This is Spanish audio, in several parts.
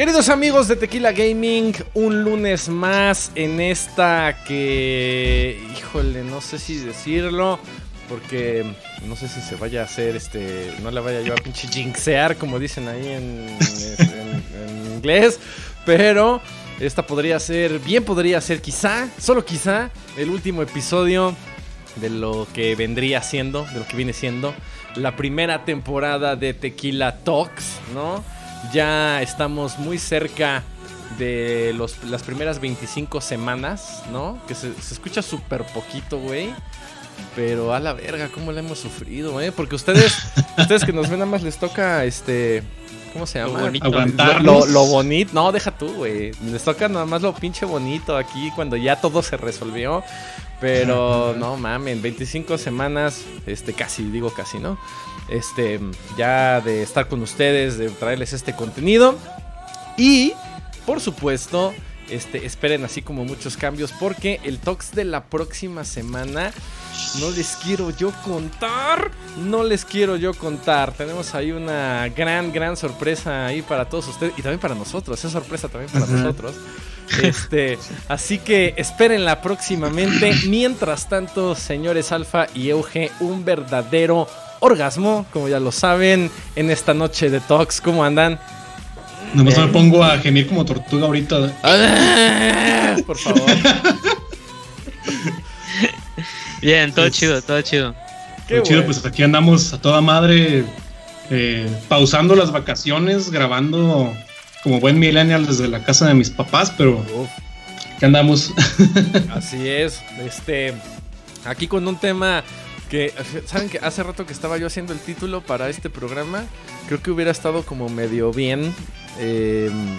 Queridos amigos de Tequila Gaming, un lunes más en esta que, híjole, no sé si decirlo, porque no sé si se vaya a hacer, este, no la vaya yo a pinche jinxear, como dicen ahí en, en inglés, pero esta podría ser, bien podría ser quizá, solo quizá, el último episodio de lo que vendría siendo, de lo que viene siendo la primera temporada de Tequila Talks, ¿no? Ya estamos muy cerca de los, las primeras 25 semanas, ¿no? Que se, escucha súper poquito, güey. Pero a la verga, cómo la hemos sufrido, ¿eh? Porque ustedes, ustedes que nos ven nada más les toca, este... ¿Cómo se llama? Lo bonito. Lo, lo, bonito. No, deja tú, güey. Les toca nada más lo pinche bonito aquí cuando ya todo se resolvió. Pero no mamen, 25 semanas, este casi, digo casi, ¿no? Este, ya de estar con ustedes, de traerles este contenido. Y, por supuesto, este, esperen así como muchos cambios porque el Talks de la próxima semana no les quiero yo contar, no les quiero yo contar. Tenemos ahí una gran, gran sorpresa ahí para todos ustedes y también para nosotros, es sorpresa también para nosotros. Este, así que espérenla próximamente. Mientras tanto, señores Alfa y Euge, un verdadero orgasmo, como ya lo saben, en esta noche de Talks. ¿Cómo andan? Nomás me pongo a gemir como tortuga ahorita. Ah, por favor. Bien, todo chido, todo chido. Qué chido, pues aquí andamos a toda madre, eh, pausando las vacaciones, grabando como buen millennial desde la casa de mis papás, pero aquí andamos. Así es, este, aquí con un tema que, ¿saben que hace rato que estaba yo haciendo el título para este programa? Creo que hubiera estado como medio bien. Em,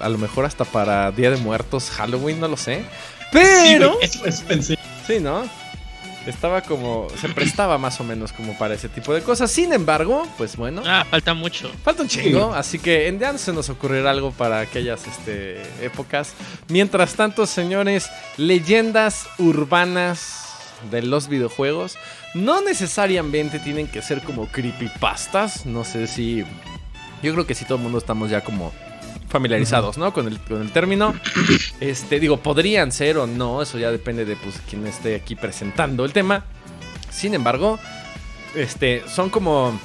a lo mejor hasta para Día de Muertos, Halloween, no lo sé. Pero. Sí, eso, pensé. Sí, ¿no? Estaba como. Se prestaba más o menos como para ese tipo de cosas. Sin embargo, pues bueno. Ah, falta mucho. Falta un chingo. Así que en día se nos ocurrirá algo para aquellas este, épocas. Mientras tanto, señores, leyendas urbanas de los videojuegos no necesariamente tienen que ser como creepypastas. No sé si. Yo creo que sí, todo el mundo estamos ya como familiarizados, ¿no? Con el, con el término. Este, digo, podrían ser o no, eso ya depende de pues, quien esté aquí presentando el tema. Sin embargo, este, son como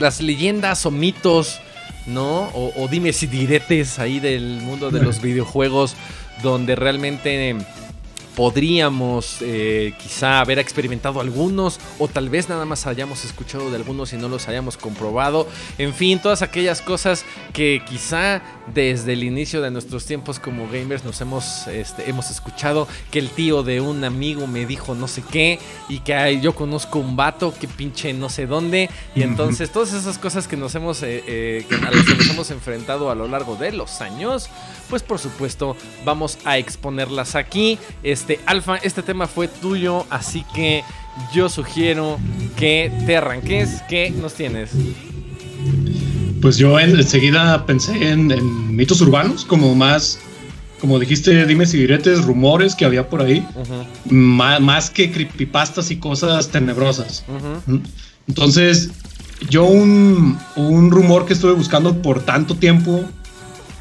las leyendas o mitos, ¿no? O, o dime si diretes ahí del mundo de los videojuegos, donde realmente podríamos eh, quizá haber experimentado algunos o tal vez nada más hayamos escuchado de algunos y no los hayamos comprobado. En fin, todas aquellas cosas que quizá desde el inicio de nuestros tiempos como gamers nos hemos, este, hemos escuchado que el tío de un amigo me dijo no sé qué y que yo conozco un vato que pinche no sé dónde y entonces todas esas cosas que nos hemos eh, eh, a las que nos hemos enfrentado a lo largo de los años, pues por supuesto vamos a exponerlas aquí. Este, Alfa, este tema fue tuyo, así que yo sugiero que te arranques. ¿Qué nos tienes? Pues yo enseguida pensé en, mitos urbanos, como más, como dijiste, dime si diretes, rumores que había por ahí, más, que creepypastas y cosas tenebrosas. Entonces, yo un, un rumor que estuve buscando por tanto tiempo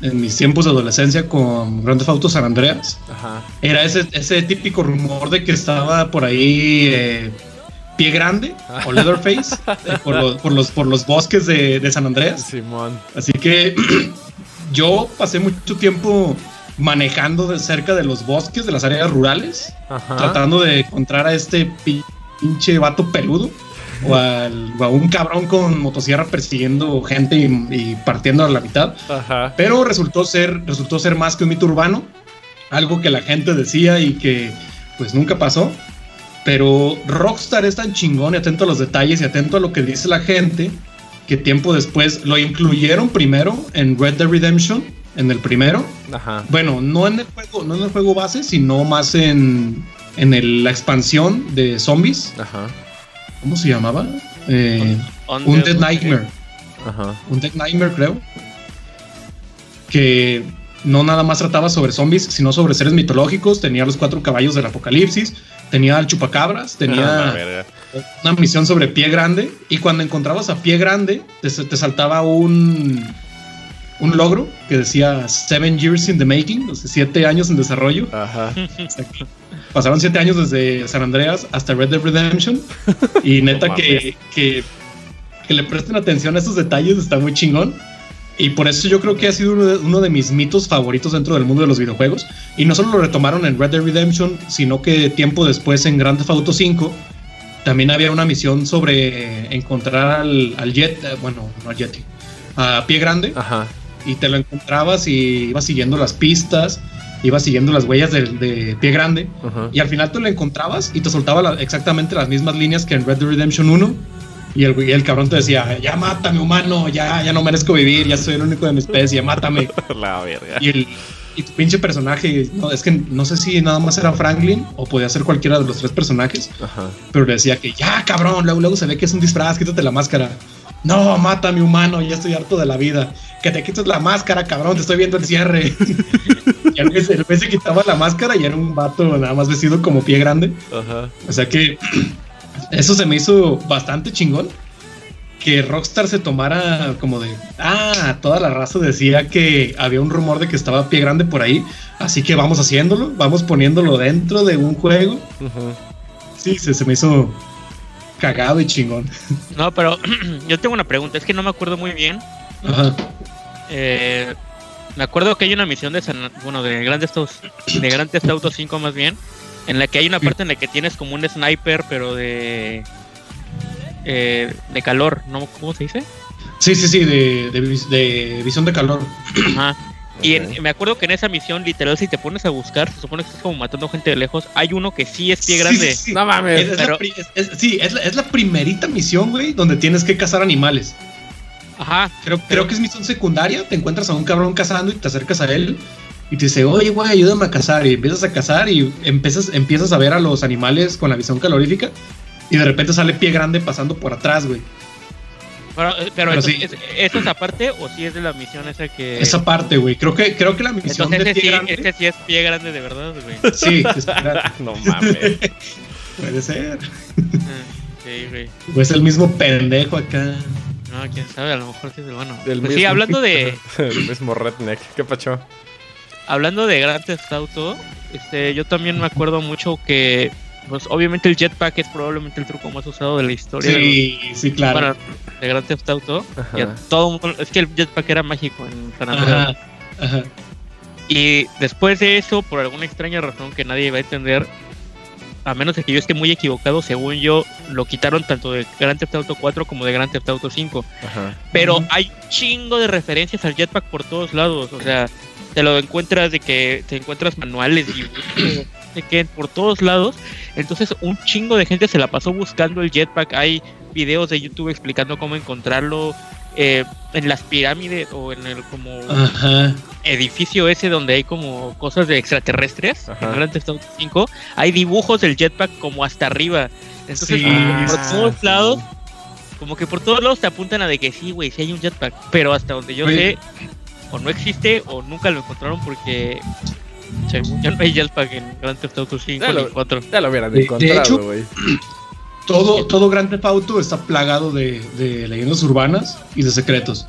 en mis tiempos de adolescencia con Grand Theft Auto San Andreas. Era ese, ese típico rumor de que estaba por ahí eh, Pie Grande o Leatherface eh, por, los, por, los, bosques de, San Andreas. Simón. Así que yo pasé mucho tiempo manejando de cerca de los bosques, de las áreas rurales, tratando de encontrar a este pinche vato peludo o, a un cabrón con motosierra persiguiendo gente y, partiendo a la mitad. Pero resultó ser, resultó ser más que un mito urbano, algo que la gente decía y que pues nunca pasó. Pero Rockstar es tan chingón y atento a los detalles y atento a lo que dice la gente que tiempo después lo incluyeron primero en Red Dead Redemption, en el primero. Bueno, no en el juego, no en el juego base, sino más en, en la expansión de zombies. Ajá. ¿Cómo se llamaba? Eh, un Dead Nightmare. Ajá. Un Dead Nightmare, creo. Que no nada más trataba sobre zombies, sino sobre seres mitológicos. Tenía los cuatro caballos del apocalipsis. Tenía al chupacabras. Tenía ah, una misión sobre pie grande. Y cuando encontrabas a pie grande, te, saltaba un. un logro que decía Seven Years in the Making, o sea, siete años en desarrollo. Ajá. Pasaron siete años desde San Andreas hasta Red Dead Redemption. Y neta que, que, que, le presten atención a esos detalles está muy chingón. Y por eso yo creo que ha sido uno de, uno de, mis mitos favoritos dentro del mundo de los videojuegos. Y no solo lo retomaron en Red Dead Redemption, sino que tiempo después en Grand Theft Auto 5 también había una misión sobre encontrar al, al Jet, eh, bueno, no al Yeti, a Pie Grande. Ajá. Y te lo encontrabas y ibas siguiendo las pistas, ibas siguiendo las huellas de, de Pie Grande. Y al final te lo encontrabas y te soltaba la- exactamente las mismas líneas que en Red Dead Redemption 1. Y el, y el cabrón te decía, ya mátame humano, ya, ya no merezco vivir, ya soy el único de mi especie, mátame. La verga. Y, el, y tu pinche personaje, no, es que no sé si nada más era Franklin o podía ser cualquiera de los tres personajes, Ajá. pero le decía que ya cabrón, luego, luego se ve que es un disfraz, quítate la máscara. No, mátame humano, ya estoy harto de la vida. Que te quites la máscara, cabrón, te estoy viendo el cierre. el se- el güey se quitaba la máscara y era un vato nada más vestido como pie grande. Ajá. O sea que eso se me hizo bastante chingón. Que Rockstar se tomara como de, ah, toda la raza decía que había un rumor de que estaba pie grande por ahí, así que vamos haciéndolo, vamos poniéndolo dentro de un juego. Ujú. Sí, se, se me hizo cagado y chingón. No, pero yo tengo una pregunta. Es que no me acuerdo muy bien. Ajá. Eh, me acuerdo que hay una misión de San, bueno, de Grand Theft Auto, de Grand Theft Auto 5 más bien, en la que hay una parte en la que tienes como un sniper, pero de eh, de calor, ¿no? ¿Cómo se dice? Sí, sí, sí, de, de vis- de visión de calor. Ajá. Y en- me acuerdo que en esa misión, literal, si te pones a buscar, se supone que estás como matando gente de lejos. Hay uno que sí es pie Sí, grande. sí, sí. No mames. Es, es pero- la, pri- es- es- sí, es la, es la primerita misión, güey, donde tienes que cazar animales. Ajá. Creo, creo que es misión secundaria. Te encuentras a un cabrón cazando y te acercas a él y te dice, oye, güey, ayúdame a cazar. Y empiezas a cazar y empiezas, empiezas a ver a los animales con la visión calorífica. Y de repente sale pie grande pasando por atrás, güey. Pero, eh, pero Pero eso, sí. es, ¿eso es aparte o sí es de la misión esa que. Esa parte, güey. Creo que, creo que la misión Entonces de ese pie sí, grande. ese sí es pie grande de verdad, güey. Sí, es pie grande. no mames. puede ser. Ah, Sí, güey. O es el mismo pendejo acá. No, quién sabe, a lo mejor sí es el bueno. Del Pues sí, hablando de El mismo redneck. ¿Qué pacho? hablando de Grand Theft Auto, este, yo también me acuerdo mucho que, pues obviamente el jetpack es probablemente el truco más usado de la historia de, Sí, sí, claro. bueno, de Grand Theft Auto. Y a todo mundo- es que el jetpack era mágico en San Andreas. Ajá, ajá. Y después de eso, por alguna extraña razón que nadie va a entender, a menos de que yo esté muy equivocado, según yo, lo quitaron tanto de Grand Theft Auto 4 como de Grand Theft Auto 5. Ajá. Pero hay chingo de referencias al jetpack por todos lados. O sea, te lo encuentras de que te encuentras manuales y de que por todos lados. Entonces, un chingo de gente se la pasó buscando el jetpack. Hay videos de YouTube explicando cómo encontrarlo eh, en las pirámides o en el como Ajá. edificio ese donde hay como cosas de extraterrestres. Ajá. En Grand Theft Auto 5 hay dibujos del jetpack como hasta arriba. Entonces, Sí. como que por Ah, todos sí. lados como que por todos lados te apuntan a de que sí, güey, sí hay un jetpack. Pero hasta donde yo Oye. sé, o no existe o nunca lo encontraron porque yo no hay jetpack en Grand Theft Auto 5 Ya lo- 4. Ya lo hubieran encontrado, güey. Todo, todo Grand Theft Auto está plagado de, de leyendas urbanas y de secretos.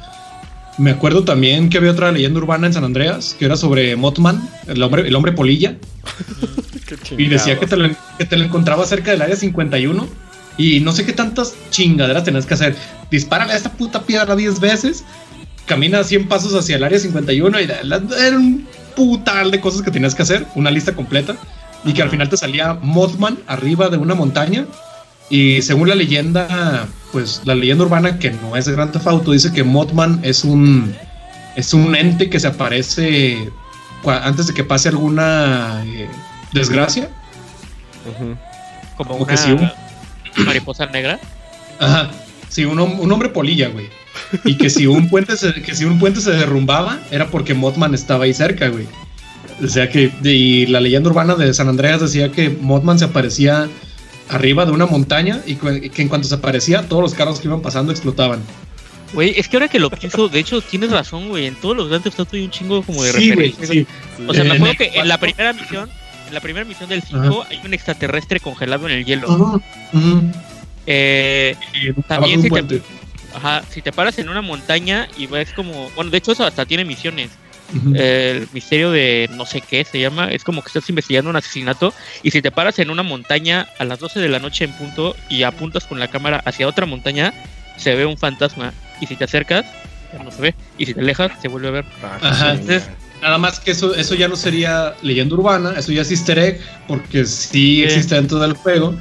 Me acuerdo también que había otra leyenda urbana en San Andreas, que era sobre Mothman, el hombre, el hombre polilla, Qué y decía que te, lo, que te lo encontraba cerca del área 51. Y no sé qué tantas chingaderas tenías que hacer. Dispárale a esta puta piedra 10 veces, camina 100 pasos hacia el área 51 y era un putal de cosas que tenías que hacer, una lista completa. Y que al final te salía Mothman arriba de una montaña. Y según la leyenda, pues la leyenda urbana que no es de Grand Theft Auto dice que Mothman es un es un ente que se aparece antes de que pase alguna eh, desgracia. Como Como una que sí, un- mariposa negra. Ajá. Sí, un, un hombre polilla, güey. Y que si un puente se, que si un puente se derrumbaba era porque Mothman estaba ahí cerca, güey. O sea que y la leyenda urbana de San Andreas decía que Mothman se aparecía arriba de una montaña y que en cuanto se aparecía todos los carros que iban pasando explotaban. Güey, es que ahora que lo pienso, de hecho tienes razón, güey. En todos los Grand Theft Auto hay un chingo como de Sí, referencias. sí. O sea, me acuerdo que en la primera misión, en la primera misión del 5 hay un extraterrestre congelado en el hielo. Eh, También si te-. Ajá, si te paras en una montaña y ves como. Bueno, de hecho, eso hasta tiene misiones. El misterio de no sé qué se llama. Es como que estás investigando un asesinato. Y si te paras en una montaña a las 12 de la noche en punto y apuntas con la cámara hacia otra montaña, se ve un fantasma. Y si te acercas, ya no se ve. Y si te alejas, se vuelve a ver. Ah, Ajá. Nada más que eso, eso ya no sería leyenda urbana, eso ya es easter egg, porque sí, existe dentro del juego.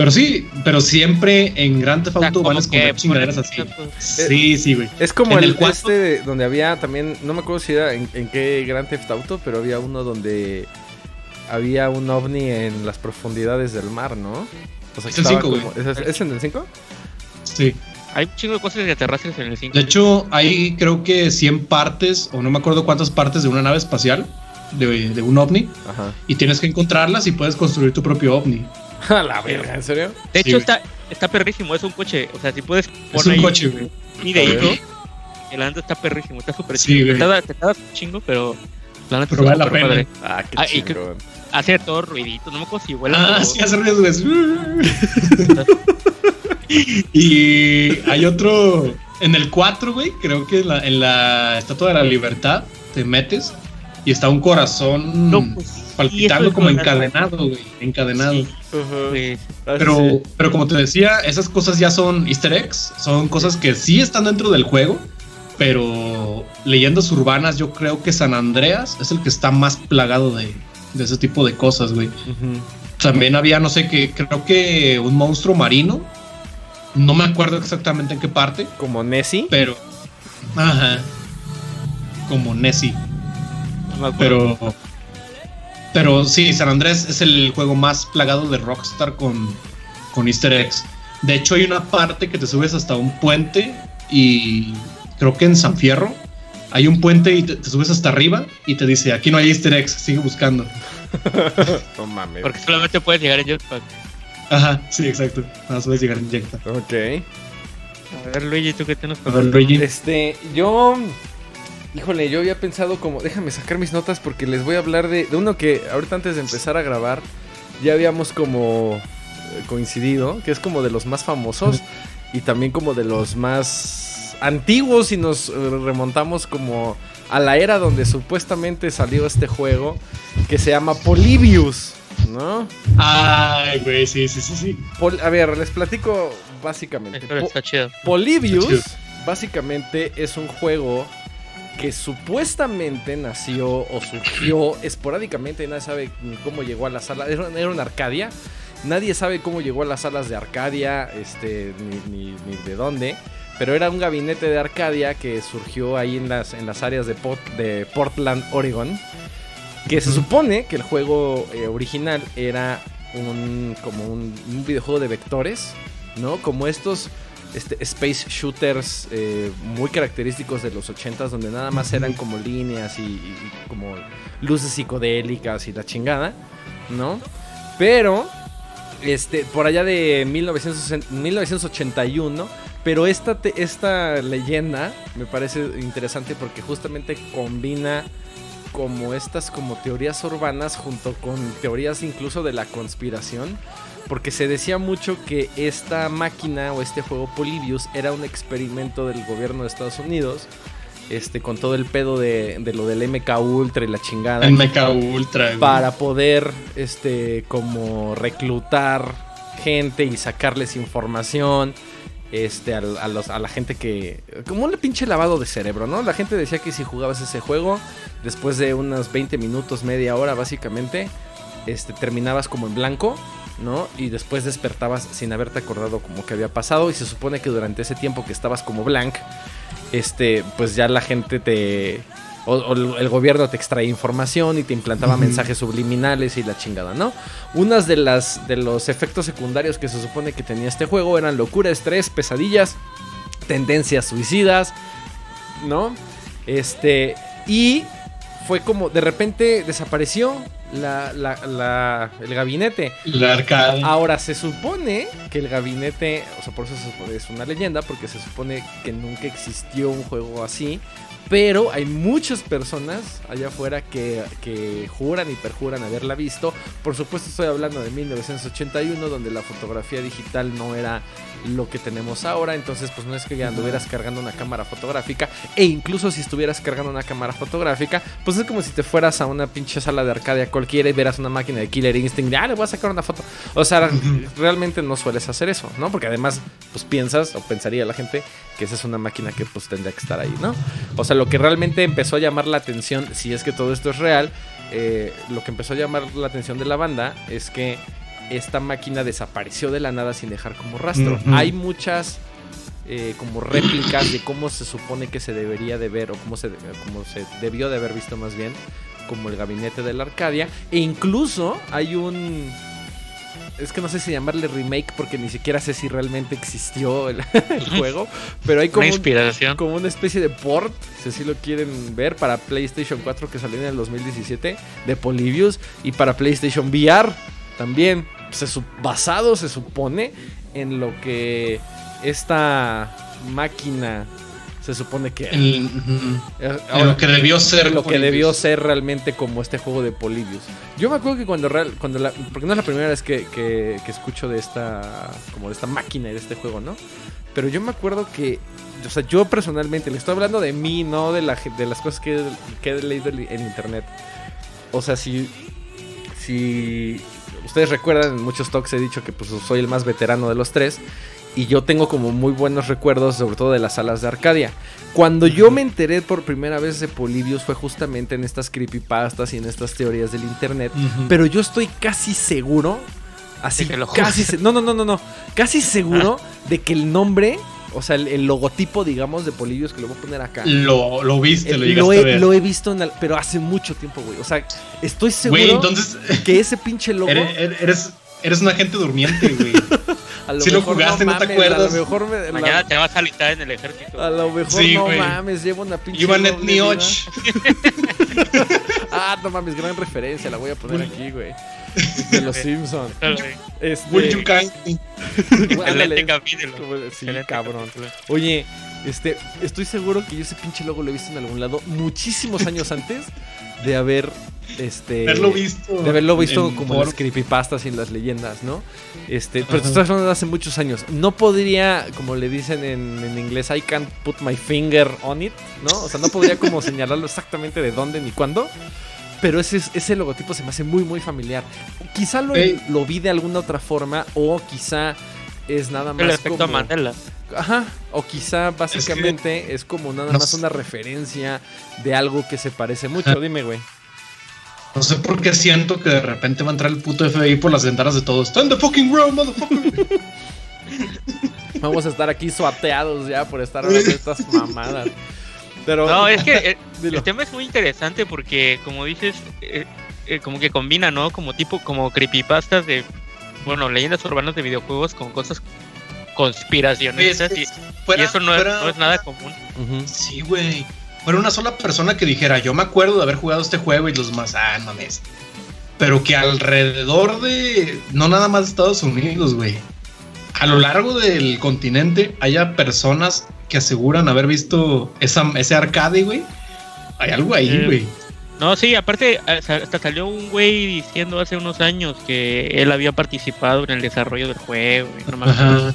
Pero sí, pero siempre en Grand Theft Auto van a esconder chingaderas así. Sí, sí, güey. Es como el, el este donde había también, no me acuerdo si era en, qué Grand Theft Auto, pero había uno donde había un ovni en las profundidades del mar, ¿no? O sea, es el 5, ¿es, ¿Es en el 5? Sí. Hay un chingo de cosas extraterrestres en el 5. De hecho, hay creo que 100 partes, o no me acuerdo cuántas partes de una nave espacial, de, un ovni. Ajá. Y tienes que encontrarlas y puedes construir tu propio ovni. A la verga, ¿en serio? De hecho, está, está perrísimo, es un coche. O sea, si puedes poner. Es un coche, güey. Y de ahí, el anda está perrísimo, está súper sí, chido. Te está, chingo, pero. La pero vale la pena. Ah, qué ah, chido. Hace todo ruidito, no me acuerdo si vuela. Ah, sí, hace ruidos, y hay otro. En el 4, güey, creo que en la, en la Estatua de la Libertad te metes y está un corazón pues, palpitando como encadenado, güey. Encadenado. Pero, pero como te decía, esas cosas ya son easter eggs. Son cosas que sí están dentro del juego. Pero leyendas urbanas, yo creo que San Andreas es el que está más plagado de, de ese tipo de cosas, güey. También había, no sé qué, creo que un monstruo marino no me acuerdo exactamente en qué parte. Como Nessie. Pero. Ajá. Como Nessie. Pero. Pero sí, San Andrés es el juego más plagado de Rockstar con, con Easter eggs. De hecho, hay una parte que te subes hasta un puente y creo que en San Fierro hay un puente y te, subes hasta arriba y te dice, aquí no hay Easter eggs, sigue buscando. no mames. Porque solamente puedes llegar en Jetpack. Ajá, sí, exacto. Nada más llegar en Jecta. Ok. A ver, Luigi, ¿tú qué tienes para ver, Luigi? Este, yo. Híjole, yo había pensado como. Déjame sacar mis notas porque les voy a hablar de, de uno que ahorita antes de empezar a grabar ya habíamos como eh, coincidido, que es como de los más famosos y también como de los más antiguos y nos eh, remontamos como a la era donde supuestamente salió este juego que se llama Polybius. ¿no? Ay, güey, sí, sí, sí, sí. a ver, les platico básicamente. está chido. Polybius, básicamente, es un juego que supuestamente nació o surgió esporádicamente, nadie sabe cómo llegó a la sala. Era, una Arcadia. Nadie sabe cómo llegó a las salas de Arcadia, este, ni, de dónde. Pero era un gabinete de Arcadia que surgió ahí en las, en las áreas de, de Portland, Oregon. Que se supone que el juego eh, original era un como un, videojuego de vectores, ¿no? Como estos este, space shooters eh, muy característicos de los 80s, donde nada más eran como líneas y, como luces psicodélicas y la chingada, ¿no? Pero, este, por allá de 1981, pero esta, esta leyenda me parece interesante porque justamente combina como estas como teorías urbanas junto con teorías incluso de la conspiración porque se decía mucho que esta máquina o este juego Polybius era un experimento del gobierno de Estados Unidos este con todo el pedo de, de lo del MK Ultra y la chingada MK Ultra para poder este como reclutar gente y sacarles información este, a, los, a, la gente que. Como un pinche lavado de cerebro, ¿no? La gente decía que si jugabas ese juego, después de unos 20 minutos, media hora, básicamente, este, terminabas como en blanco, ¿no? Y después despertabas sin haberte acordado como que había pasado. Y se supone que durante ese tiempo que estabas como blank, este, pues ya la gente te o, el gobierno te extraía información y te implantaba mensajes subliminales y la chingada, ¿no? Unas de las de los efectos secundarios que se supone que tenía este juego eran locura, estrés, pesadillas, tendencias suicidas, ¿no? Este y fue como de repente desapareció la, la, el gabinete. La arcada. Ahora se supone que el gabinete, o sea, por eso es una leyenda, porque se supone que nunca existió un juego así Pero hay muchas personas allá afuera que, que, juran y perjuran haberla visto. Por supuesto estoy hablando de 1981, donde la fotografía digital no era lo que tenemos ahora. Entonces pues no es que ya anduvieras cargando una cámara fotográfica. E incluso si estuvieras cargando una cámara fotográfica, pues es como si te fueras a una pinche sala de arcadia cualquiera y vieras una máquina de Killer Instinct. Ah, le voy a sacar una foto. O sea, realmente no sueles hacer eso, ¿no? Porque además pues piensas o pensaría la gente que esa es una máquina que pues tendría que estar ahí, ¿no? O sea, lo que realmente empezó a llamar la atención, si es que todo esto es real, eh, lo que empezó a llamar la atención de la banda es que esta máquina desapareció de la nada sin dejar como rastro. Hay muchas eh, como réplicas de cómo se supone que se debería de ver o cómo se, cómo se debió de haber visto más bien como el gabinete de la Arcadia e incluso hay un es que no sé si llamarle remake porque ni siquiera sé si realmente existió el, juego, pero hay como, una inspiración. como una especie de port, si así lo quieren ver, para PlayStation 4 que salió en el 2017 de Polybius y para PlayStation VR también, se, basado se supone en lo que esta máquina se supone que eh, lo que debió ser lo que debió ser realmente como este juego de Polybius. Yo me acuerdo que cuando real, cuando la, porque no es la primera vez que, que, escucho de esta como de esta máquina y de este juego no pero yo me acuerdo que o sea yo personalmente le estoy hablando de mí no de la de las cosas que, que he leído en internet. O sea si si ustedes recuerdan en muchos talks he dicho que pues soy el más veterano de los tres y yo tengo como muy buenos recuerdos, sobre todo de las salas de Arcadia. Cuando yo me enteré por primera vez de Polybius fue justamente en estas creepypastas y en estas teorías del internet, pero yo estoy casi seguro, así casi, no, no, no, no, no, casi seguro de que el nombre o sea, el, logotipo, digamos, de Polybius que lo voy a poner acá. Lo, lo viste, lo, lo he, Lo he visto, pero hace mucho tiempo, güey. O sea, estoy seguro entonces, que ese pinche logo. Eres, eres, una gente durmiente, güey. si lo jugaste, no, te acuerdas. A lo mejor me, Mañana te vas a alistar en el ejército. A lo mejor no mames, llevo una pinche. Ivanet Nioch. ah, no mames, gran referencia, la voy a poner aquí, güey. De los Simpsons. este... Will you Sí, cabrón. Oye, este, estoy seguro que yo ese pinche logo lo he visto en algún lado muchísimos años antes de haber este haberlo visto de haberlo visto como en las creepypastas y en las leyendas, ¿no? Este, pero tú estás hablando de hace muchos años. No podría, como le dicen en, en, inglés, I can't put my finger on it, ¿no? O sea, no podría como señalarlo exactamente de dónde ni cuándo. Pero ese, ese logotipo se me hace muy, muy familiar. Quizá lo, lo vi de alguna otra forma o quizá es nada más. El efecto Mandela. Ajá. O quizá básicamente es, como nada más una referencia de algo que se parece mucho. Dime, güey. No sé por qué siento que de repente va a entrar el puto FBI por las ventanas de todos. ¡Está en the fucking room, motherfucker! Vamos a estar aquí suateados ya por estar hablando de estas mamadas. Pero, no, es que el, tema es muy interesante porque, como dices, eh, eh, como que combina, ¿no? Como tipo, como creepypastas de, bueno, leyendas urbanas de videojuegos con cosas conspiracionistas y, eso no, es, nada común. Sí, güey. Fuera una sola persona que dijera, yo me acuerdo de haber jugado este juego y los más, ah, mames. Pero que alrededor de, no nada más de Estados Unidos, güey. A lo largo del continente haya personas que aseguran haber visto esa, ese arcade, güey. Hay algo ahí, eh, güey. No, sí, aparte, hasta salió un güey diciendo hace unos años que él había participado en el desarrollo del juego. Y no Ajá.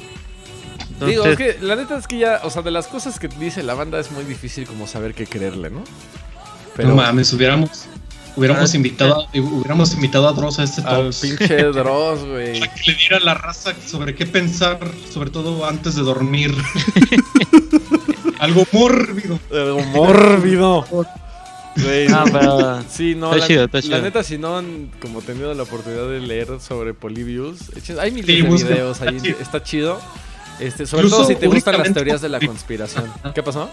Digo, es que la neta es que ya, o sea, de las cosas que dice la banda es muy difícil como saber qué creerle, ¿no? Pero, no mames, hubiéramos, hubiéramos ah, invitado, a, hubiéramos invitado a Dross a este Al pinche Dross, güey. Para que le diera la raza sobre qué pensar, sobre todo antes de dormir. Algo mórbido. Algo mórbido. Güey, no, pero... Sí, no, la, la, neta, si no han como tenido la oportunidad de leer sobre Polybius, hay miles de videos ahí, está chido. Este, sobre todo si te gustan las teorías de la conspiración. ¿Qué pasó?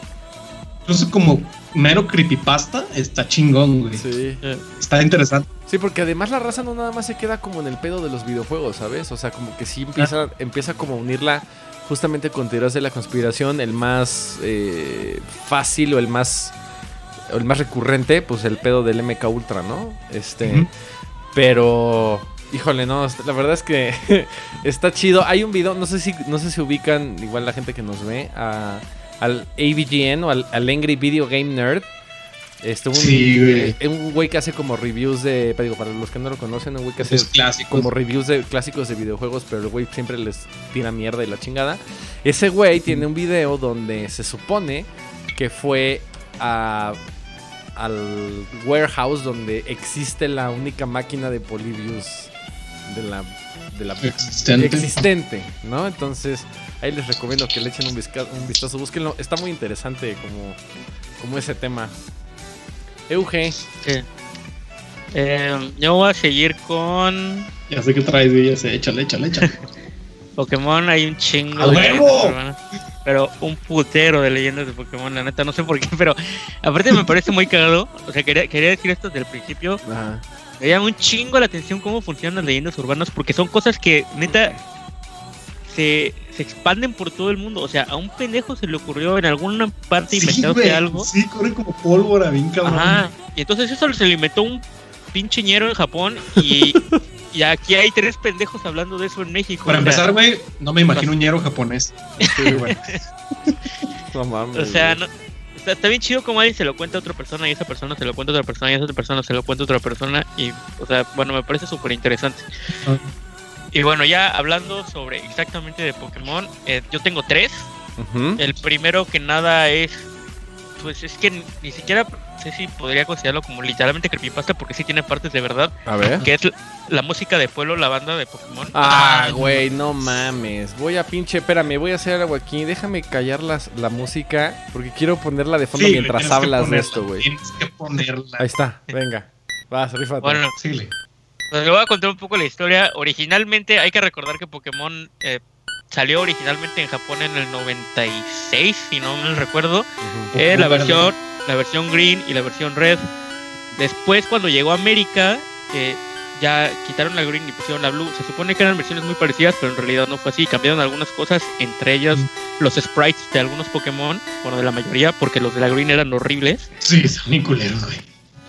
Incluso como mero creepypasta, está chingón, güey. Sí. Está interesante. Sí, porque además la raza no nada más se queda como en el pedo de los videojuegos, ¿sabes? O sea, como que sí empieza, empieza como a unirla justamente con teorías de la conspiración, el más eh, fácil o el más el más recurrente, pues el pedo del MK Ultra, ¿no? Este, pero Híjole, no, la verdad es que está chido. Hay un video, no sé si no sé si ubican igual la gente que nos ve a al AVGN o al, Angry Video Game Nerd. Este, un, sí, güey. Eh, un güey que hace como reviews de. Digo, para los que no lo conocen, un güey que hace como reviews de clásicos de videojuegos, pero el güey siempre les tira mierda y la chingada. Ese güey tiene un video donde se supone que fue a, al warehouse donde existe la única máquina de Polybius de la, de la existente. existente, ¿no? Entonces, ahí les recomiendo que le echen un, vistazo, un vistazo búsquenlo. Está muy interesante como, como ese tema. Euge. Eh, yo voy a seguir con. Ya sé que traes. Ya sé, échale, échale, échale. Pokémon hay un chingo. ¡A huevo! pero un putero de leyendas de Pokémon, la neta, no sé por qué, pero aparte me parece muy cagado. O sea, quería, quería decir esto desde el principio. Me llama un chingo la atención cómo funcionan las leyendas urbanas, porque son cosas que, neta, se, se expanden por todo el mundo. O sea, a un pendejo se le ocurrió en alguna parte sí, algo. Sí, corre como pólvora, bien cabrón. Ajá. Y entonces eso se le inventó un pinche ñero en Japón y, y aquí hay tres pendejos hablando de eso en México. Para empezar, güey, no me imagino un ñero japonés. Sí, güey. no mames. O sea, no, está, bien chido como alguien se lo cuenta a otra persona y esa persona se lo cuenta a otra persona y esa otra persona se lo cuenta a otra persona y, o sea, bueno, me parece súper interesante. Ah. Y bueno, ya hablando sobre exactamente de Pokémon, eh, yo tengo tres. El primero que nada es, pues es que ni, siquiera sé si podría considerarlo como literalmente creepypasta porque sí tiene partes de verdad. A ver. Que es la, música de Pueblo, la banda de Pokémon. Ah, güey, no mames. Voy a pinche, espérame, voy a hacer algo aquí. Déjame callar las, la música porque quiero ponerla de fondo mientras hablas de esto, güey. Tienes que ponerla. Ahí está, venga. Vas, rifate. Bueno, sí. Pues le voy a contar un poco la historia. Originalmente, hay que recordar que Pokémon eh, salió originalmente en Japón en el 96, si no me recuerdo. Eh, la versión la versión green y la versión red. Después, cuando llegó a América, eh, ya quitaron la green y pusieron la blue. Se supone que eran versiones muy parecidas, pero en realidad no fue así. Cambiaron algunas cosas, entre ellas los sprites de algunos Pokémon, bueno, de la mayoría, porque los de la green eran horribles. Sí, son culeros, güey.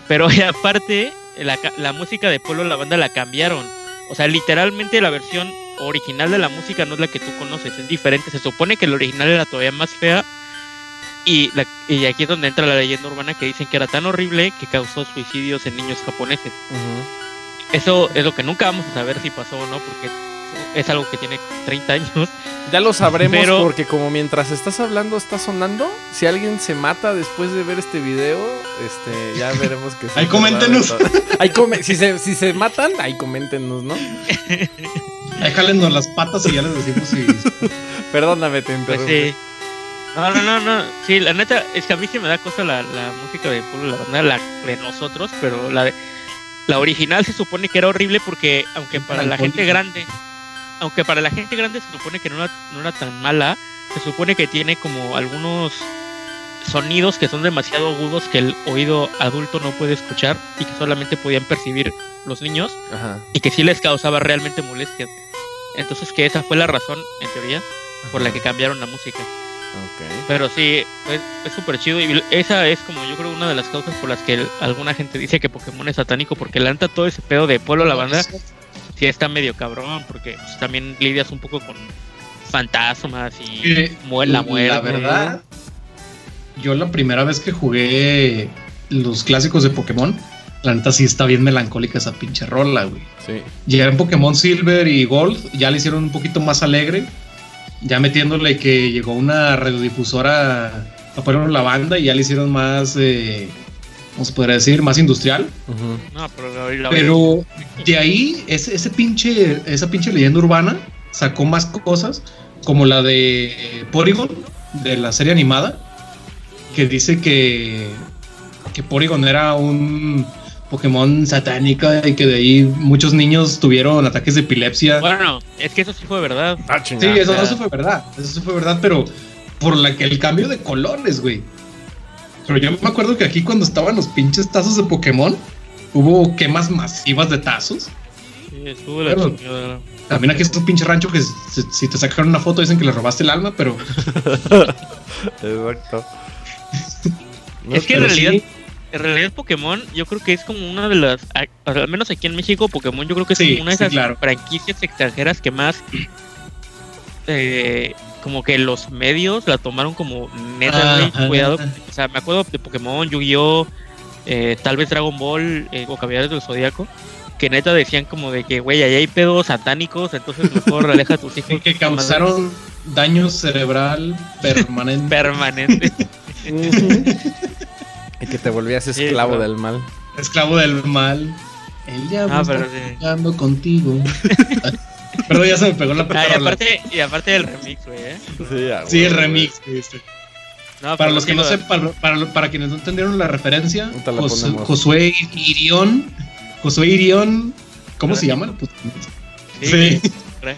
Pero aparte, la, música de Pueblo La Banda la cambiaron. O sea, literalmente la versión original de la música no es la que tú conoces, es diferente. Se supone que la original era todavía más fea. Y, y aquí es donde entra la leyenda urbana que dicen que era tan horrible que causó suicidios en niños japoneses. Eso es lo que nunca vamos a saber si pasó o no, porque es algo que tiene 30 años. Ya lo sabremos porque como mientras estás hablando está sonando, si alguien se mata después de ver este video, este ya veremos que Ahí coméntenos. Ahí si, se, si se matan, ahí coméntenos, ¿no? Ahí jálenos las patas y ya les decimos si Perdóname, te pues sí. No, no, no, no. Sí, la neta, es que a mí sí me da cosa la, la música de Pueblo La Banda, la de nosotros, pero la de, la original se supone que era horrible porque, aunque para la gente grande, aunque para la gente grande se supone que no era, no era tan mala, se supone que tiene como algunos sonidos que son demasiado agudos que el oído adulto no puede escuchar y que solamente podían percibir los niños y que sí les causaba realmente molestias. Entonces que esa fue la razón, en teoría, por la que cambiaron la música. Pero sí, es súper chido y esa es como yo creo una de las causas por las que alguna gente dice que Pokémon es satánico porque lanta todo ese pedo de pueblo la banda sí está medio cabrón porque pues, también lidias un poco con fantasmas y la muerte. La verdad, yo la primera vez que jugué los clásicos de Pokémon, la neta sí está bien melancólica esa pinche rola, güey. Sí. Ya en Pokémon Silver y Gold ya le hicieron un poquito más alegre ya metiéndole que llegó una radiodifusora a poner la banda y ya le hicieron más, eh, ¿cómo se podría decir? Más industrial. pero, de ahí, ese, ese pinche, esa pinche leyenda urbana sacó más cosas, como la de Porygon, de la serie animada, que dice que, que Porygon era un Pokémon satánica y que de ahí muchos niños tuvieron ataques de epilepsia. Bueno, es que eso sí fue verdad. Ah, sí, eso, eso, fue verdad. Eso sí fue verdad, pero por la que el cambio de colores, güey. Pero yo me acuerdo que aquí cuando estaban los pinches tazos de Pokémon, hubo quemas masivas de tazos. Sí, estuvo la chingada. También aquí es un pinche rancho que si te sacaron una foto dicen que le robaste el alma, pero. Exacto. es que en realidad en realidad Pokémon yo creo que es como una de las, al menos aquí en México, Pokémon yo creo que es una de esas franquicias extranjeras que más, eh, como que los medios la tomaron como neta, cuidado. O sea, me acuerdo de Pokémon, Yu-Gi-Oh! Eh, tal vez Dragon Ball eh, o Caballeros del Zodíaco, que neta decían como de que, güey, ahí hay pedos satánicos, entonces mejor aleja a tus hijos. que causaron daño cerebral permanente. permanente. y que te volvías esclavo del mal. Esclavo del mal. El diablo ah, está contigo. Pero ya se me pegó la ah, y, aparte, y aparte del remix, güey, ¿eh? Sí, el remix, para los que no sepan, para, para, quienes no entendieron la referencia, Josué Irión, Josué Irión, ¿cómo se llama? Sí.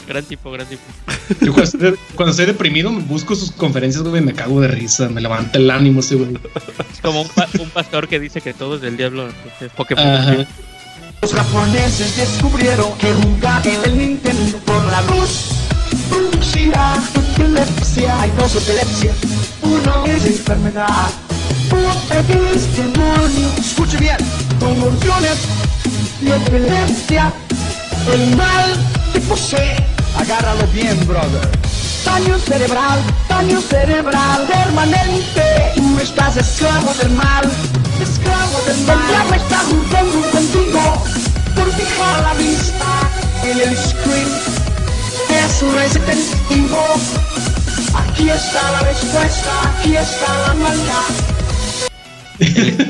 Gran, tipo, gran tipo. Yo cuando, estoy, deprimido busco sus conferencias, güey, me cago de risa, me levanta el ánimo ese güey. Es como un, un pastor que dice que todo es del diablo, entonces Pokémon. Los japoneses descubrieron que en el Nintendo por la luz producirá epilepsia. Hay dos epilepsias. Uno es enfermedad, otro es demonio. Escuche bien, convulsiones y epilepsia. El mal te posee. Agárralo bien, brother. Daño cerebral, daño cerebral permanente. Tú estás esclavo del mal, Aquí está la respuesta, aquí está la maldad.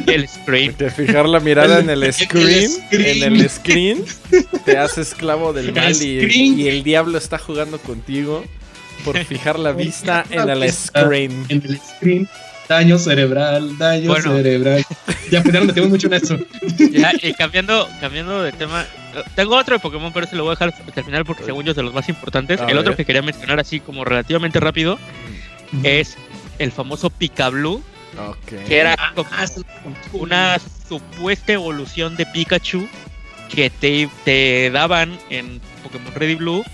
El, screen. De fijar la mirada en el screen, en el screen, te hace esclavo del mal y, el diablo está jugando contigo por fijar la vista en el screen. En el screen. Daño cerebral, daño cerebral. Ya, pues ya nos metimos mucho en eso. Ya, y cambiando, cambiando de tema, tengo otro de Pokémon, pero ese lo voy a dejar terminar porque según yo es de los más importantes. el otro que quería mencionar así como relativamente rápido es el famoso Pikablue que era una supuesta evolución de Pikachu que te, te daban en Pokémon Red y Blue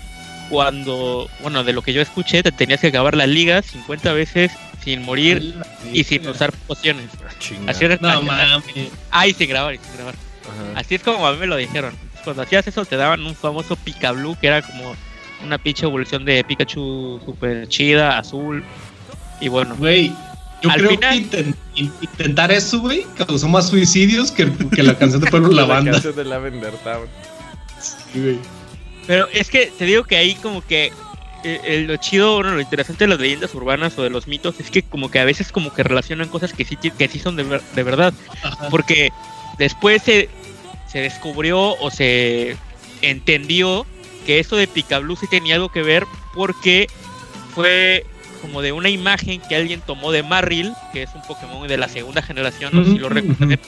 cuando, bueno, de lo que yo escuché, te tenías que acabar la liga 50 veces sin morir y sin usar pociones. Ah, Así era. No mames. Ah, y sin grabar, y sin grabar. Así es como a mí me lo dijeron. Cuando hacías eso, te daban un famoso Blue que era como una pinche evolución de Pikachu super chida, azul. Y bueno. Güey, yo creo que intentar eso, güey, causó más suicidios que, la canción de Pueblo La Banda. la canción de Lavender Town. Sí, güey. Pero es que te digo que ahí como que eh, lo chido, bueno, lo interesante de las leyendas urbanas o de los mitos es que como que a veces como que relacionan cosas que sí, que sí son de, de verdad. Porque después se, se descubrió o se entendió que eso de Picablu sí tenía algo que ver porque fue como de una imagen que alguien tomó de Marril, que es un Pokémon de la segunda generación, no sé si lo recuerdan.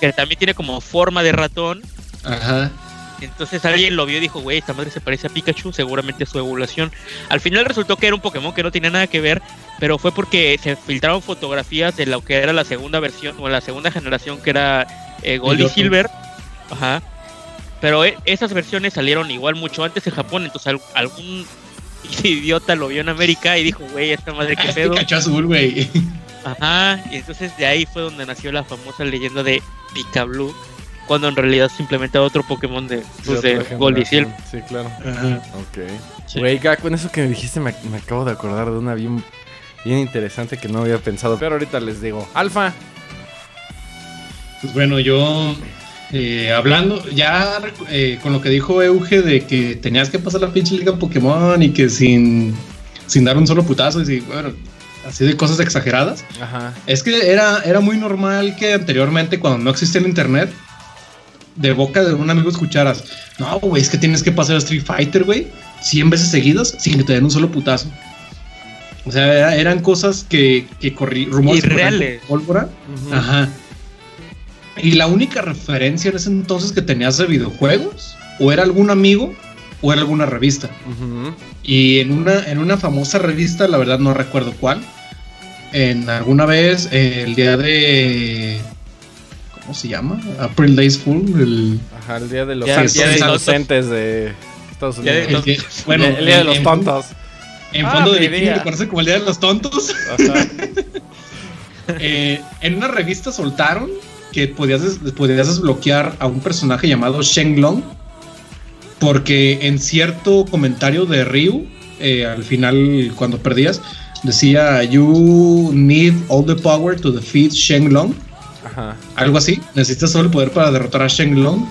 Que también tiene como forma de ratón. Ajá. Entonces alguien lo vio y dijo, güey, esta madre se parece a Pikachu, seguramente su evolución. Al final resultó que era un Pokémon que no tenía nada que ver, pero fue porque se filtraron fotografías de lo que era la segunda versión, o la segunda generación, que era eh, Gold y Silver. Ajá. Pero eh, esas versiones salieron igual mucho antes en Japón, entonces algún idiota lo vio en América y dijo, güey, esta madre que pedo. Pikachu azul, güey. Ajá, y entonces de ahí fue donde nació la famosa leyenda de Pika Blue, cuando en realidad simplemente otro Pokémon de, pues, de Gold y Silver. Sí, claro. Ajá. Ok. Güey, con eso que me dijiste me, acabo de acordar de una bien, bien interesante que no había pensado, pero ahorita les digo. Alfa. Pues bueno, yo eh, hablando, ya eh, con lo que dijo Euge de que tenías que pasar la pinche liga Pokémon y que sin, sin dar un solo putazo y bueno, así de cosas exageradas. Ajá. Es que era, era muy normal que anteriormente, cuando no existía el internet, de boca de un amigo escucharas, no, güey, es que tienes que pasar a Street Fighter, güey, 100 veces seguidas sin que te den un solo putazo. O sea, eran cosas que, que corrí, rumores. Irreales. Pólvora. Ajá. Y la única referencia en ese entonces que tenías de videojuegos, o era algún amigo, o era alguna revista. Y en una, en una famosa revista, la verdad no recuerdo cuál, en alguna vez, el día de. ¿Cómo se llama? April Days Full. El, Ajá, el día de los inocentes de Estados Unidos. bueno, el, día de los tontos. En ah, fondo de bikini conoce como el día de los tontos. eh, en una revista soltaron que podías, podías desbloquear a un personaje llamado Shenlong. Porque en cierto comentario de Ryu eh, al final cuando perdías, decía You need all the power to defeat Shenlong. Ajá. Algo así. Necesitas todo el poder para derrotar a Shenlong.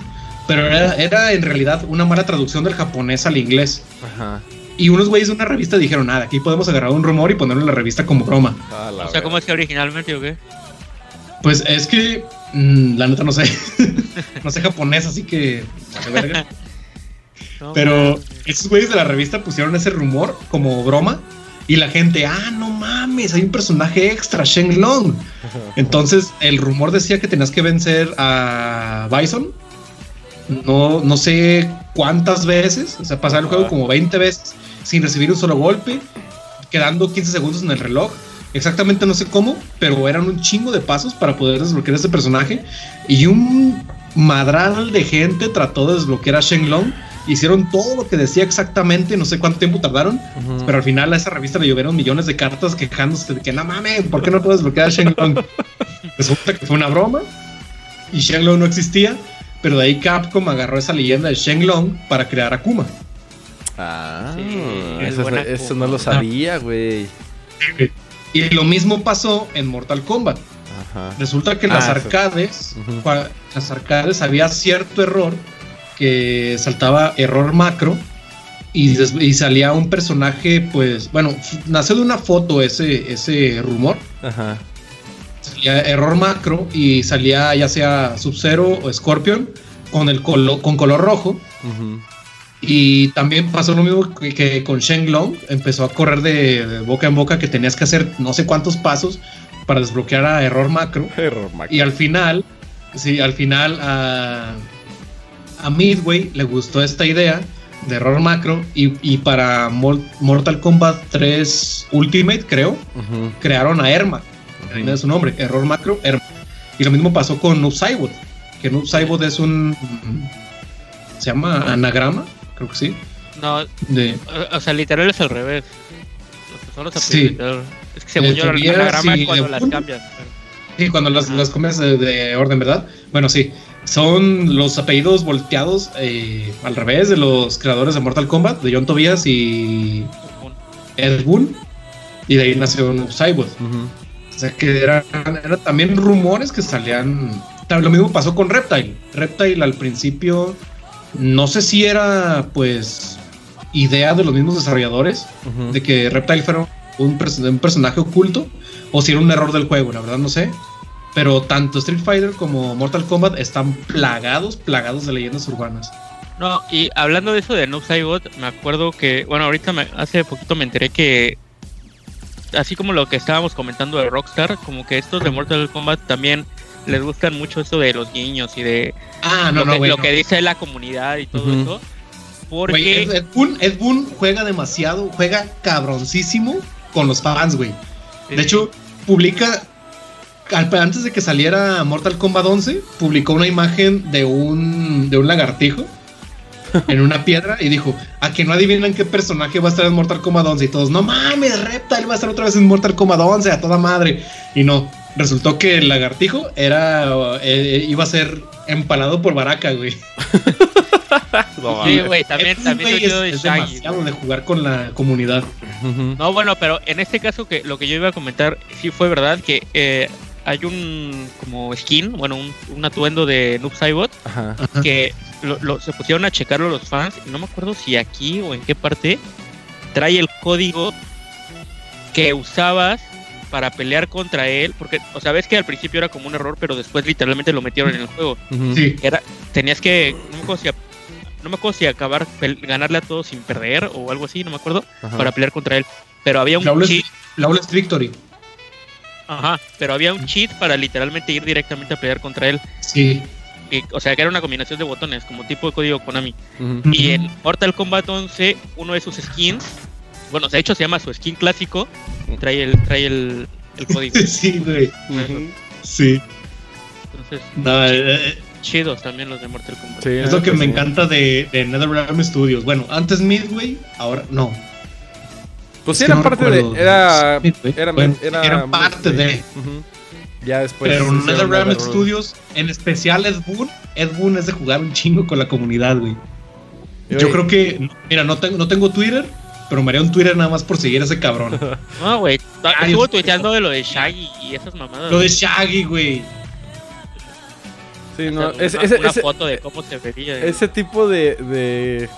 Pero era, era en realidad una mala traducción del japonés al inglés. Ajá. Y unos güeyes de una revista dijeron, nada, aquí podemos agarrar un rumor y ponerlo en la revista como broma. o sea, ¿cómo es que originalmente o qué? Pues es que, mm, la neta no sé. no sé japonés, así que... Pero esos güeyes de la revista pusieron ese rumor como broma. Y la gente, ah, no mames, hay un personaje extra, Shenlong. Entonces, el rumor decía que tenías que vencer a Bison. No, no sé cuántas veces, o sea, pasar el juego como 20 veces sin recibir un solo golpe, quedando 15 segundos en el reloj. Exactamente no sé cómo, pero eran un chingo de pasos para poder desbloquear a ese personaje. Y un madral de gente trató de desbloquear a Shenlong. Hicieron todo lo que decía exactamente, no sé cuánto tiempo tardaron, pero al final a esa revista le llovieron millones de cartas quejándose de que no mames, ¿por qué no puedes desbloquear a Shenlong? Resulta que fue una broma y Shenlong no existía, pero de ahí Capcom agarró esa leyenda de Shenlong para crear a Kuma. Ah, eso, no lo sabía, güey. Y lo mismo pasó en Mortal Kombat. Resulta que en las ah, arcades, las arcades había cierto error que saltaba error macro y, salía un personaje, pues, bueno, nació de una foto ese, ese rumor. Ajá. Salía error macro y salía ya sea Sub-Zero o Scorpion con el con color rojo. Y también pasó lo mismo que, con Shenlong, empezó a correr de, boca en boca que tenías que hacer no sé cuántos pasos para desbloquear a error macro. Error macro. Y al final, sí, al final a, a Midway le gustó esta idea de error macro y, para Mortal Kombat 3 Ultimate, creo, crearon a Erma. Uh su nombre, error macro, Erma. Y lo mismo pasó con Noob Saibot, que Noob Saibot es un... Se llama anagrama creo que sí. No, de... o sea, literal es al revés. Son los sí. Es que según yo, el anagrama es cuando las cambias. Sí, cuando las, las cambias de, orden, ¿verdad? Bueno, sí. Son los apellidos volteados eh, al revés de los creadores de Mortal Kombat, de John Tobias y Ed Boon. Y de ahí nació un Cyborg. O sea que eran, eran también rumores que salían. Lo mismo pasó con Reptile. Reptile al principio no sé si era pues idea de los mismos desarrolladores de que Reptile fuera un, personaje oculto o si era un error del juego, la verdad no sé. Pero tanto Street Fighter como Mortal Kombat están plagados, plagados de leyendas urbanas. No, y hablando de eso de Noob Saibot, me acuerdo que, bueno, ahorita hace poquito me enteré que, así como lo que estábamos comentando de Rockstar, como que estos de Mortal Kombat también les gustan mucho eso de los niños y de ah, no, lo, no, que, lo que dice la comunidad y todo eso. Porque Ed, Boon, juega demasiado, juega cabroncísimo con los fans, güey. De hecho, publica antes de que saliera Mortal Kombat 11, publicó una imagen de un de un lagartijo en una piedra y dijo, a que no adivinan qué personaje va a estar en Mortal Kombat 11 y todos, no mames, Reptile va a estar otra vez en Mortal Kombat 11 a toda madre. Y no, resultó que el lagartijo era eh, iba a ser empalado por Baraka, güey. sí, güey, también, también es, demasiado de jugar con la comunidad. No, bueno, pero en este caso que lo que yo iba a comentar sí fue verdad que eh, hay un como skin, bueno, un, atuendo de Noob Saibot que lo, se pusieron a checarlo los fans y no me acuerdo si aquí o en qué parte trae el código que usabas para pelear contra él, porque, o sea, ves que al principio era como un error, pero después literalmente lo metieron en el juego. Sí. Era, tenías que, no me acuerdo si, no me acuerdo si acabar, ganarle a todos sin perder o algo así, no me acuerdo, para pelear contra él. Pero había un cheat. Victory. Ajá, pero había un cheat para literalmente ir directamente a pelear contra él. Sí. o sea, que era una combinación de botones, como tipo de código Konami. Y en Mortal Kombat 11, uno de sus skins bueno, de hecho se llama su skin clásico. Trae el, trae el, el código. sí, güey. Sí. Entonces, no, eh, eh, chidos también los de Mortal Kombat. Sí, es lo que me encanta de, de NetherRealm Studios. Bueno, antes Midway, ahora no. Pues sí, era parte de. Era, era, era, era, parte de. Ya después. Pero NetherRealm Studios, en especial Ed Boon, Ed Boon es de jugar un chingo con la comunidad, güey. Yo creo que. Mira, no tengo, no tengo Twitter, pero me haría un Twitter nada más por seguir a ese cabrón. No, güey. Estuvo tuiteando de lo de Shaggy y esas mamadas. Lo de Shaggy, güey. Sí, no, una, ese, una ese, foto de cómo se vería. ese tipo de, de,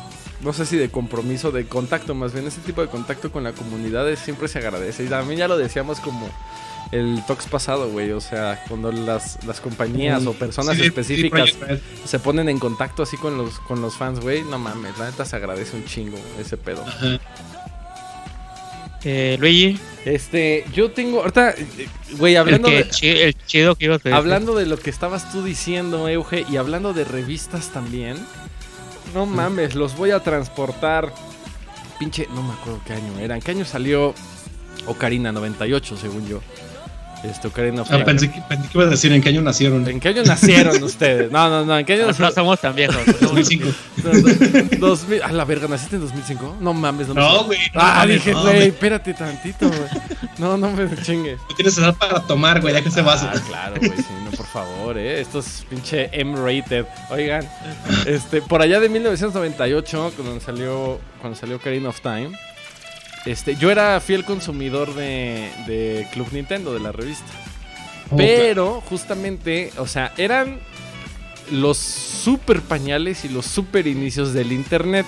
no sé si de compromiso, de contacto, más bien ese tipo de contacto con la comunidad siempre se agradece. Y también ya lo decíamos como el talks pasado, güey. O sea, cuando las, las compañías o personas Sí, sí, específicas sí, se ponen en contacto así con los, con los fans, güey, no mames, la neta se agradece un chingo ese pedo. Ajá. Eh, Luigi, Este, yo tengo, ahorita, eh, güey, el, hablando que de... el chido que a decir. Hablando de lo que estabas tú diciendo, Euge, y hablando de revistas también, no mames, los voy a transportar. Pinche, no me acuerdo qué año era. ¿En qué año salió Ocarina? 98, según yo. Este, Ocarina of Ah, Time. pensé, que, pensé que ibas a decir en qué año nacieron. ¿En qué año nacieron ustedes? No, no, no, ¿en qué año No, no nacieron? somos tan viejos. no somos tan 2005. viejos. 2000, a la verga, ¿naciste en 2005? No mames, no me No, güey. no Ah, mames, dije, no, güey, espérate tantito, güey. No, no me chingues. No tienes edad para tomar, güey. Deja ese vaso. Ah, claro, güey, sí, no, por favor, eh. Esto es pinche M-rated. Oigan, este, por allá de 1998, cuando salió, cuando salió Ocarina of Time, este, yo era fiel consumidor de, de Club Nintendo, de la revista. Oh, Pero, justamente, o sea, eran los super pañales y los super inicios del internet.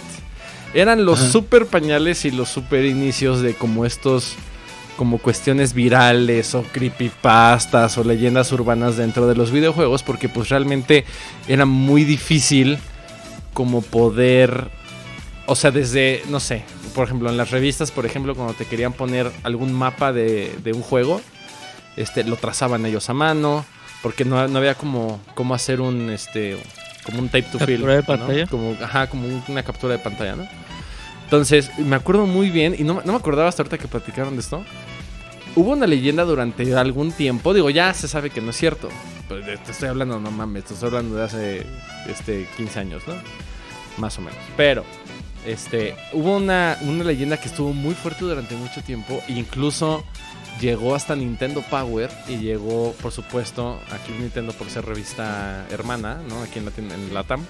Eran los Ajá. super pañales y los super inicios de como estos, como cuestiones virales o creepypastas o leyendas urbanas dentro de los videojuegos, porque pues realmente era muy difícil como poder, o sea, desde, no sé, por ejemplo, en las revistas, por ejemplo, cuando te querían poner algún mapa de, de un juego, este, lo trazaban ellos a mano, porque no, no había como, como hacer un, este, como un tape to ¿Captura film. de ¿no? pantalla? Como, ajá, como un- una captura de pantalla, ¿no? Entonces, me acuerdo muy bien, y no, me- no me acordaba hasta ahorita que platicaron de esto. Hubo una leyenda durante algún tiempo, digo, ya se sabe que no es cierto. Pero te estoy hablando, no mames, te estoy hablando de hace este, 15 años, ¿no? Más o menos. Pero, este, hubo una, una leyenda que estuvo muy fuerte durante mucho tiempo, e incluso llegó hasta Nintendo Power y llegó, por supuesto, aquí Nintendo por ser revista hermana, ¿no? Aquí en, Latin- en Latam.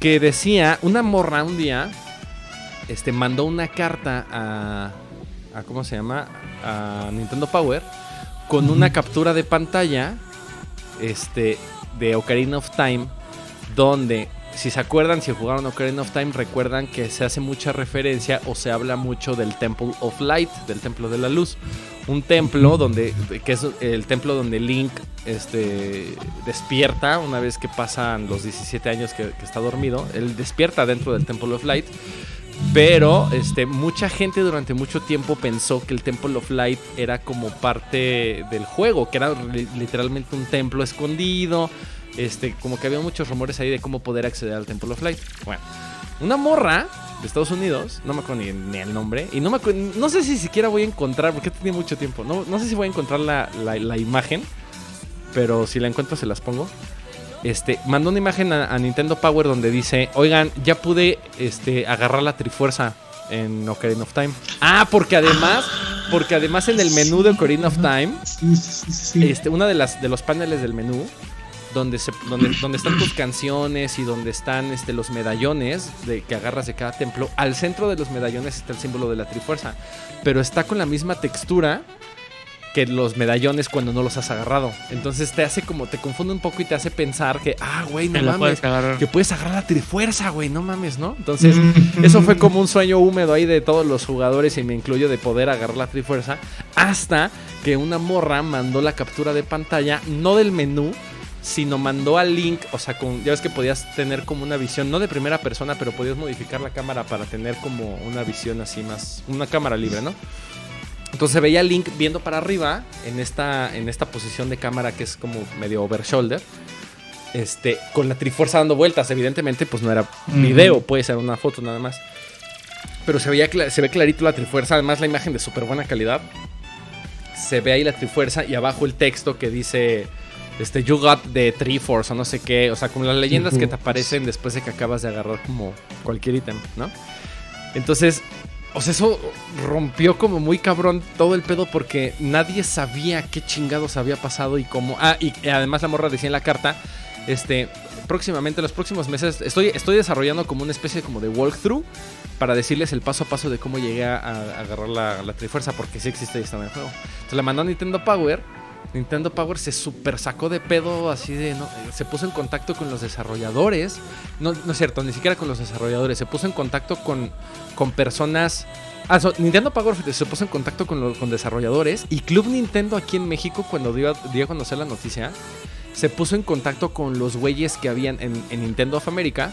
Que decía, una morra un día, este, mandó una carta a, a ¿cómo se llama? A Nintendo Power con una captura de pantalla, este, de Ocarina of Time, donde, si se acuerdan, si jugaron Ocarina of Time, recuerdan que se hace mucha referencia o se habla mucho del Temple of Light, del Templo de la Luz. Un templo donde, que es el templo donde Link este, despierta una vez que pasan los 17 años que, que está dormido. Él despierta dentro del Temple of Light. Pero este, mucha gente durante mucho tiempo pensó que el Temple of Light era como parte del juego, que era li- literalmente un templo escondido. Este, como que había muchos rumores ahí de cómo poder acceder al Temple of Light. Bueno, una morra de Estados Unidos, no me acuerdo ni, ni el nombre, y no me acuerdo- no sé si siquiera voy a encontrar, porque tenía mucho tiempo, no, no sé si voy a encontrar la, la- la imagen, pero si la encuentro se las pongo. Este, mandó una imagen a, a Nintendo Power donde dice, oigan, ya pude este, agarrar la Trifuerza en Ocarina of Time. Ah, porque además, porque además en el menú de Ocarina of Time, este, una de las de los paneles del menú donde se, donde, donde están tus canciones y donde están este, los medallones de, que agarras de cada templo. Al centro de los medallones está el símbolo de la Trifuerza, pero está con la misma textura que los medallones cuando no los has agarrado. Entonces te hace como, te confunde un poco y te hace pensar que, ah, güey, no mames, puedes agarrar. que puedes agarrar la Trifuerza, güey, no mames, ¿no? Entonces, Mm. eso fue como un sueño húmedo ahí de todos los jugadores y me incluyo de poder agarrar la Trifuerza. Hasta que una morra mandó la captura de pantalla, no del menú, sino mandó al link, o sea, con, ya ves que podías tener como una visión, no de primera persona, pero podías modificar la cámara para tener como una visión así más, una cámara libre, ¿no? Entonces se veía a Link viendo para arriba en esta, en esta posición de cámara que es como medio over shoulder. Este, con la trifuerza dando vueltas. Evidentemente, pues no era video, puede ser una foto nada más. Pero se, veía, se ve clarito la trifuerza. Además, la imagen de súper buena calidad. Se ve ahí la trifuerza y abajo el texto que dice. Este, you got the Triforce o no sé qué. O sea, como las leyendas que te aparecen después de que acabas de agarrar como cualquier ítem, ¿no? Entonces, o sea, eso rompió como muy cabrón todo el pedo porque nadie sabía qué chingados había pasado y cómo. Ah, y además la morra decía en la carta, este, próximamente, los próximos meses, estoy, estoy desarrollando como una especie como de walkthrough para decirles el paso a paso de cómo llegué a, agarrar la, la, Trifuerza, porque sí existe y está en el juego. Se la mandó a Nintendo Power. Nintendo Power se super sacó de pedo así de... No, se puso en contacto con los desarrolladores. No, no es cierto, ni siquiera con los desarrolladores. Se puso en contacto con, con personas... Ah, Nintendo Power se puso en contacto con, con desarrolladores y Club Nintendo aquí en México cuando dio, dio a conocer la noticia se puso en contacto con los güeyes que habían en, Nintendo of America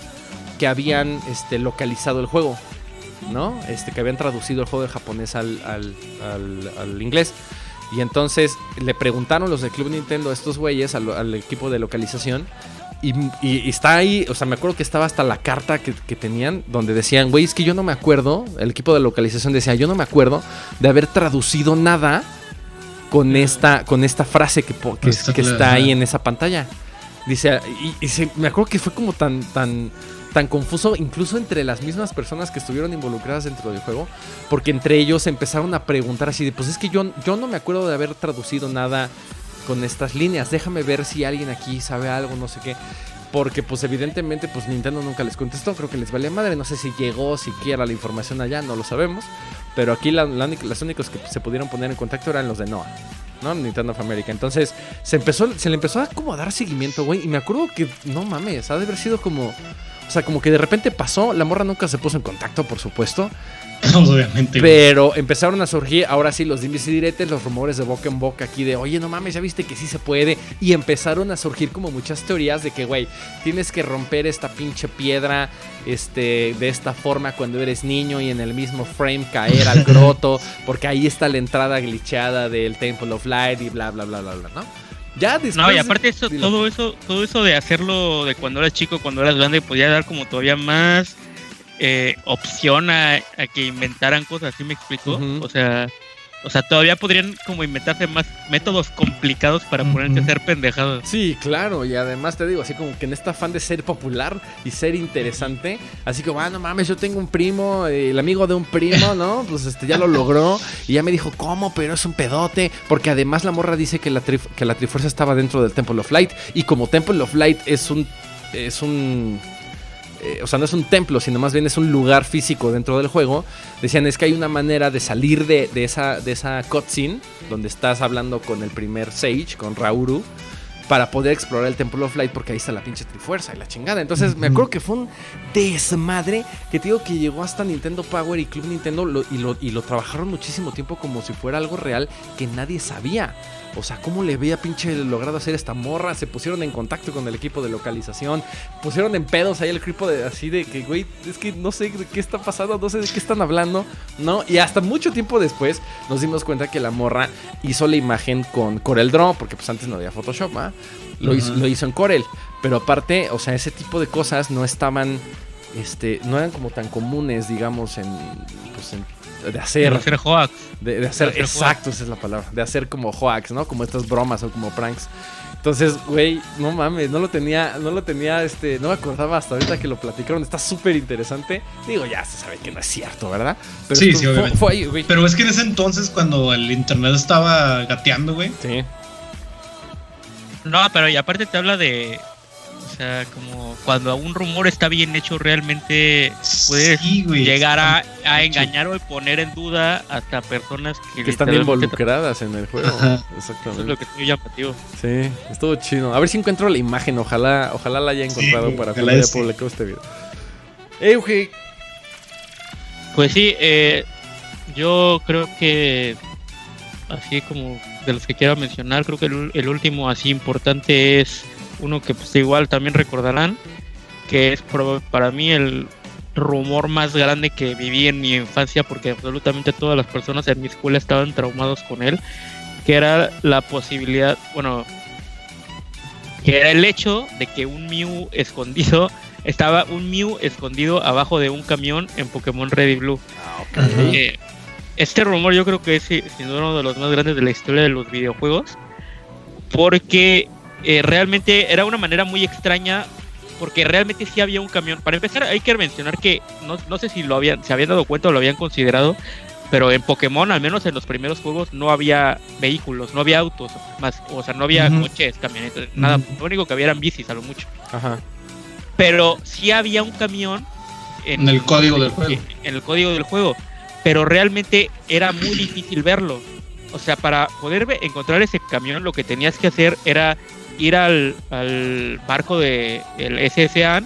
que habían este, localizado el juego, ¿no? Este, que habían traducido el juego de japonés al, al, inglés. Y entonces le preguntaron los de Club Nintendo a estos güeyes, al, equipo de localización. Y, está ahí, o sea, me acuerdo que estaba hasta la carta que, que tenían, donde decían, güey, es que yo no me acuerdo, el equipo de localización decía, yo no me acuerdo de haber traducido nada con esta, con esta frase que, que, está ahí en esa pantalla. Dice, y, me acuerdo que fue como tan, tan, tan confuso, incluso entre las mismas personas que estuvieron involucradas dentro del juego, porque entre ellos empezaron a preguntar así de, pues es que yo, yo no me acuerdo de haber traducido nada con estas líneas, déjame ver si alguien aquí sabe algo, no sé qué. Porque pues evidentemente pues Nintendo nunca les contestó, creo que les valía madre, no sé si llegó siquiera la información allá, no lo sabemos. Pero aquí la, las únicos que se pudieron poner en contacto eran los de Noah. ¿no? Nintendo of America. Entonces, se empezó, se le empezó como a dar seguimiento, güey. Y me acuerdo que, no mames, ha de haber sido como. O sea, como que de repente pasó. La morra nunca se puso en contacto, por supuesto. Obviamente. Pero empezaron a surgir ahora sí los dimes y diretes, los rumores de boca en boca aquí de, oye, no mames, ya viste que sí se puede. Y empezaron a surgir como muchas teorías de que, güey, tienes que romper esta pinche piedra este, de esta forma cuando eres niño y en el mismo frame caer al groto, porque ahí está la entrada glitchada del Temple of Light y bla, bla, bla, bla, bla, ¿no? Ya después No, y aparte eso, todo eso, todo eso de hacerlo de cuando eras chico, cuando eras grande, podía dar como todavía más eh, opción a, que inventaran cosas, ¿sí me explico? O sea, o sea, todavía podrían como inventarse más métodos complicados para ponerte a hacer pendejados. Sí, claro, y además te digo, así como que en esta afán de ser popular y ser interesante, así como, ah, no mames, yo tengo un primo, el amigo de un primo, ¿no? Pues este ya lo logró y ya me dijo, ¿cómo? Pero es un pedote, porque además la morra dice que la, que la Trifuerza estaba dentro del Temple of Light y como Temple of Light es un es un eh, o sea, no es un templo, sino más bien es un lugar físico dentro del juego, decían es que hay una manera de salir de, esa, de esa cutscene, donde estás hablando con el primer Sage, con Rauru, para poder explorar el Temple of Light, porque ahí está la pinche Trifuerza y la chingada. Entonces, me acuerdo que fue un desmadre que te digo que llegó hasta Nintendo Power y Club Nintendo y, lo, y lo trabajaron muchísimo tiempo como si fuera algo real que nadie sabía. O sea, ¿cómo le había pinche logrado hacer esta morra? Se pusieron en contacto con el equipo de localización. Pusieron en pedos ahí el equipo de así de que, güey, es que no sé de qué está pasando, no sé de qué están hablando, ¿no? Y hasta mucho tiempo después nos dimos cuenta que la morra hizo la imagen con Corel Draw, porque pues antes no había Photoshop, ¿ah? Lo, hizo, lo hizo en Corel. Pero aparte, o sea, ese tipo de cosas no estaban, este, no eran como tan comunes, digamos, en, pues, en de hacer. De hacer hoax. De, hacer, exacto, esa es la palabra. De hacer como hoax, ¿no? Como estas bromas o como pranks. Entonces, güey, no mames, no lo tenía, no lo tenía, este, no me acordaba hasta ahorita que lo platicaron. Está súper interesante. Digo, ya se sabe que no es cierto, ¿verdad? Pero sí, sí, obviamente. Pero es que en ese entonces, cuando el internet estaba gateando, güey. Sí. No, pero y aparte te habla de, sea, como cuando un rumor está bien hecho, realmente puedes llegar a, engañar o poner en duda hasta personas que, están involucradas en el juego. Exactamente. Eso es lo que estoy llamativo. Sí, estuvo chido. A ver si encuentro la imagen. Ojalá, ojalá la haya encontrado para poder publicar este video. Euge. Pues sí, eh, yo creo que así como de los que quiero mencionar, creo que el último así importante es uno que pues igual también recordarán, que es para mí el rumor más grande que viví en mi infancia, porque absolutamente todas las personas en mi escuela estaban traumados con él, que era la posibilidad, bueno, que era el hecho de que un Mew escondido, estaba un Mew escondido abajo de un camión en Pokémon Red y Blue. Ah, eh, este rumor yo creo que es sin duda uno de los más grandes de la historia de los videojuegos, porque eh, realmente era una manera muy extraña porque realmente sí había un camión. Para empezar, hay que mencionar que no, no sé si lo habían, se habían dado cuenta o lo habían considerado, pero en Pokémon, al menos en los primeros juegos, no había vehículos, no había autos, más, o sea, no había coches, camionetas, nada. Lo único que había eran bicis, a lo mucho. Ajá. Pero sí había un camión en, el código del juego. En el código del juego. Pero realmente era muy difícil verlo. O sea, para poder encontrar ese camión, lo que tenías que hacer era ir al, barco de el SSA,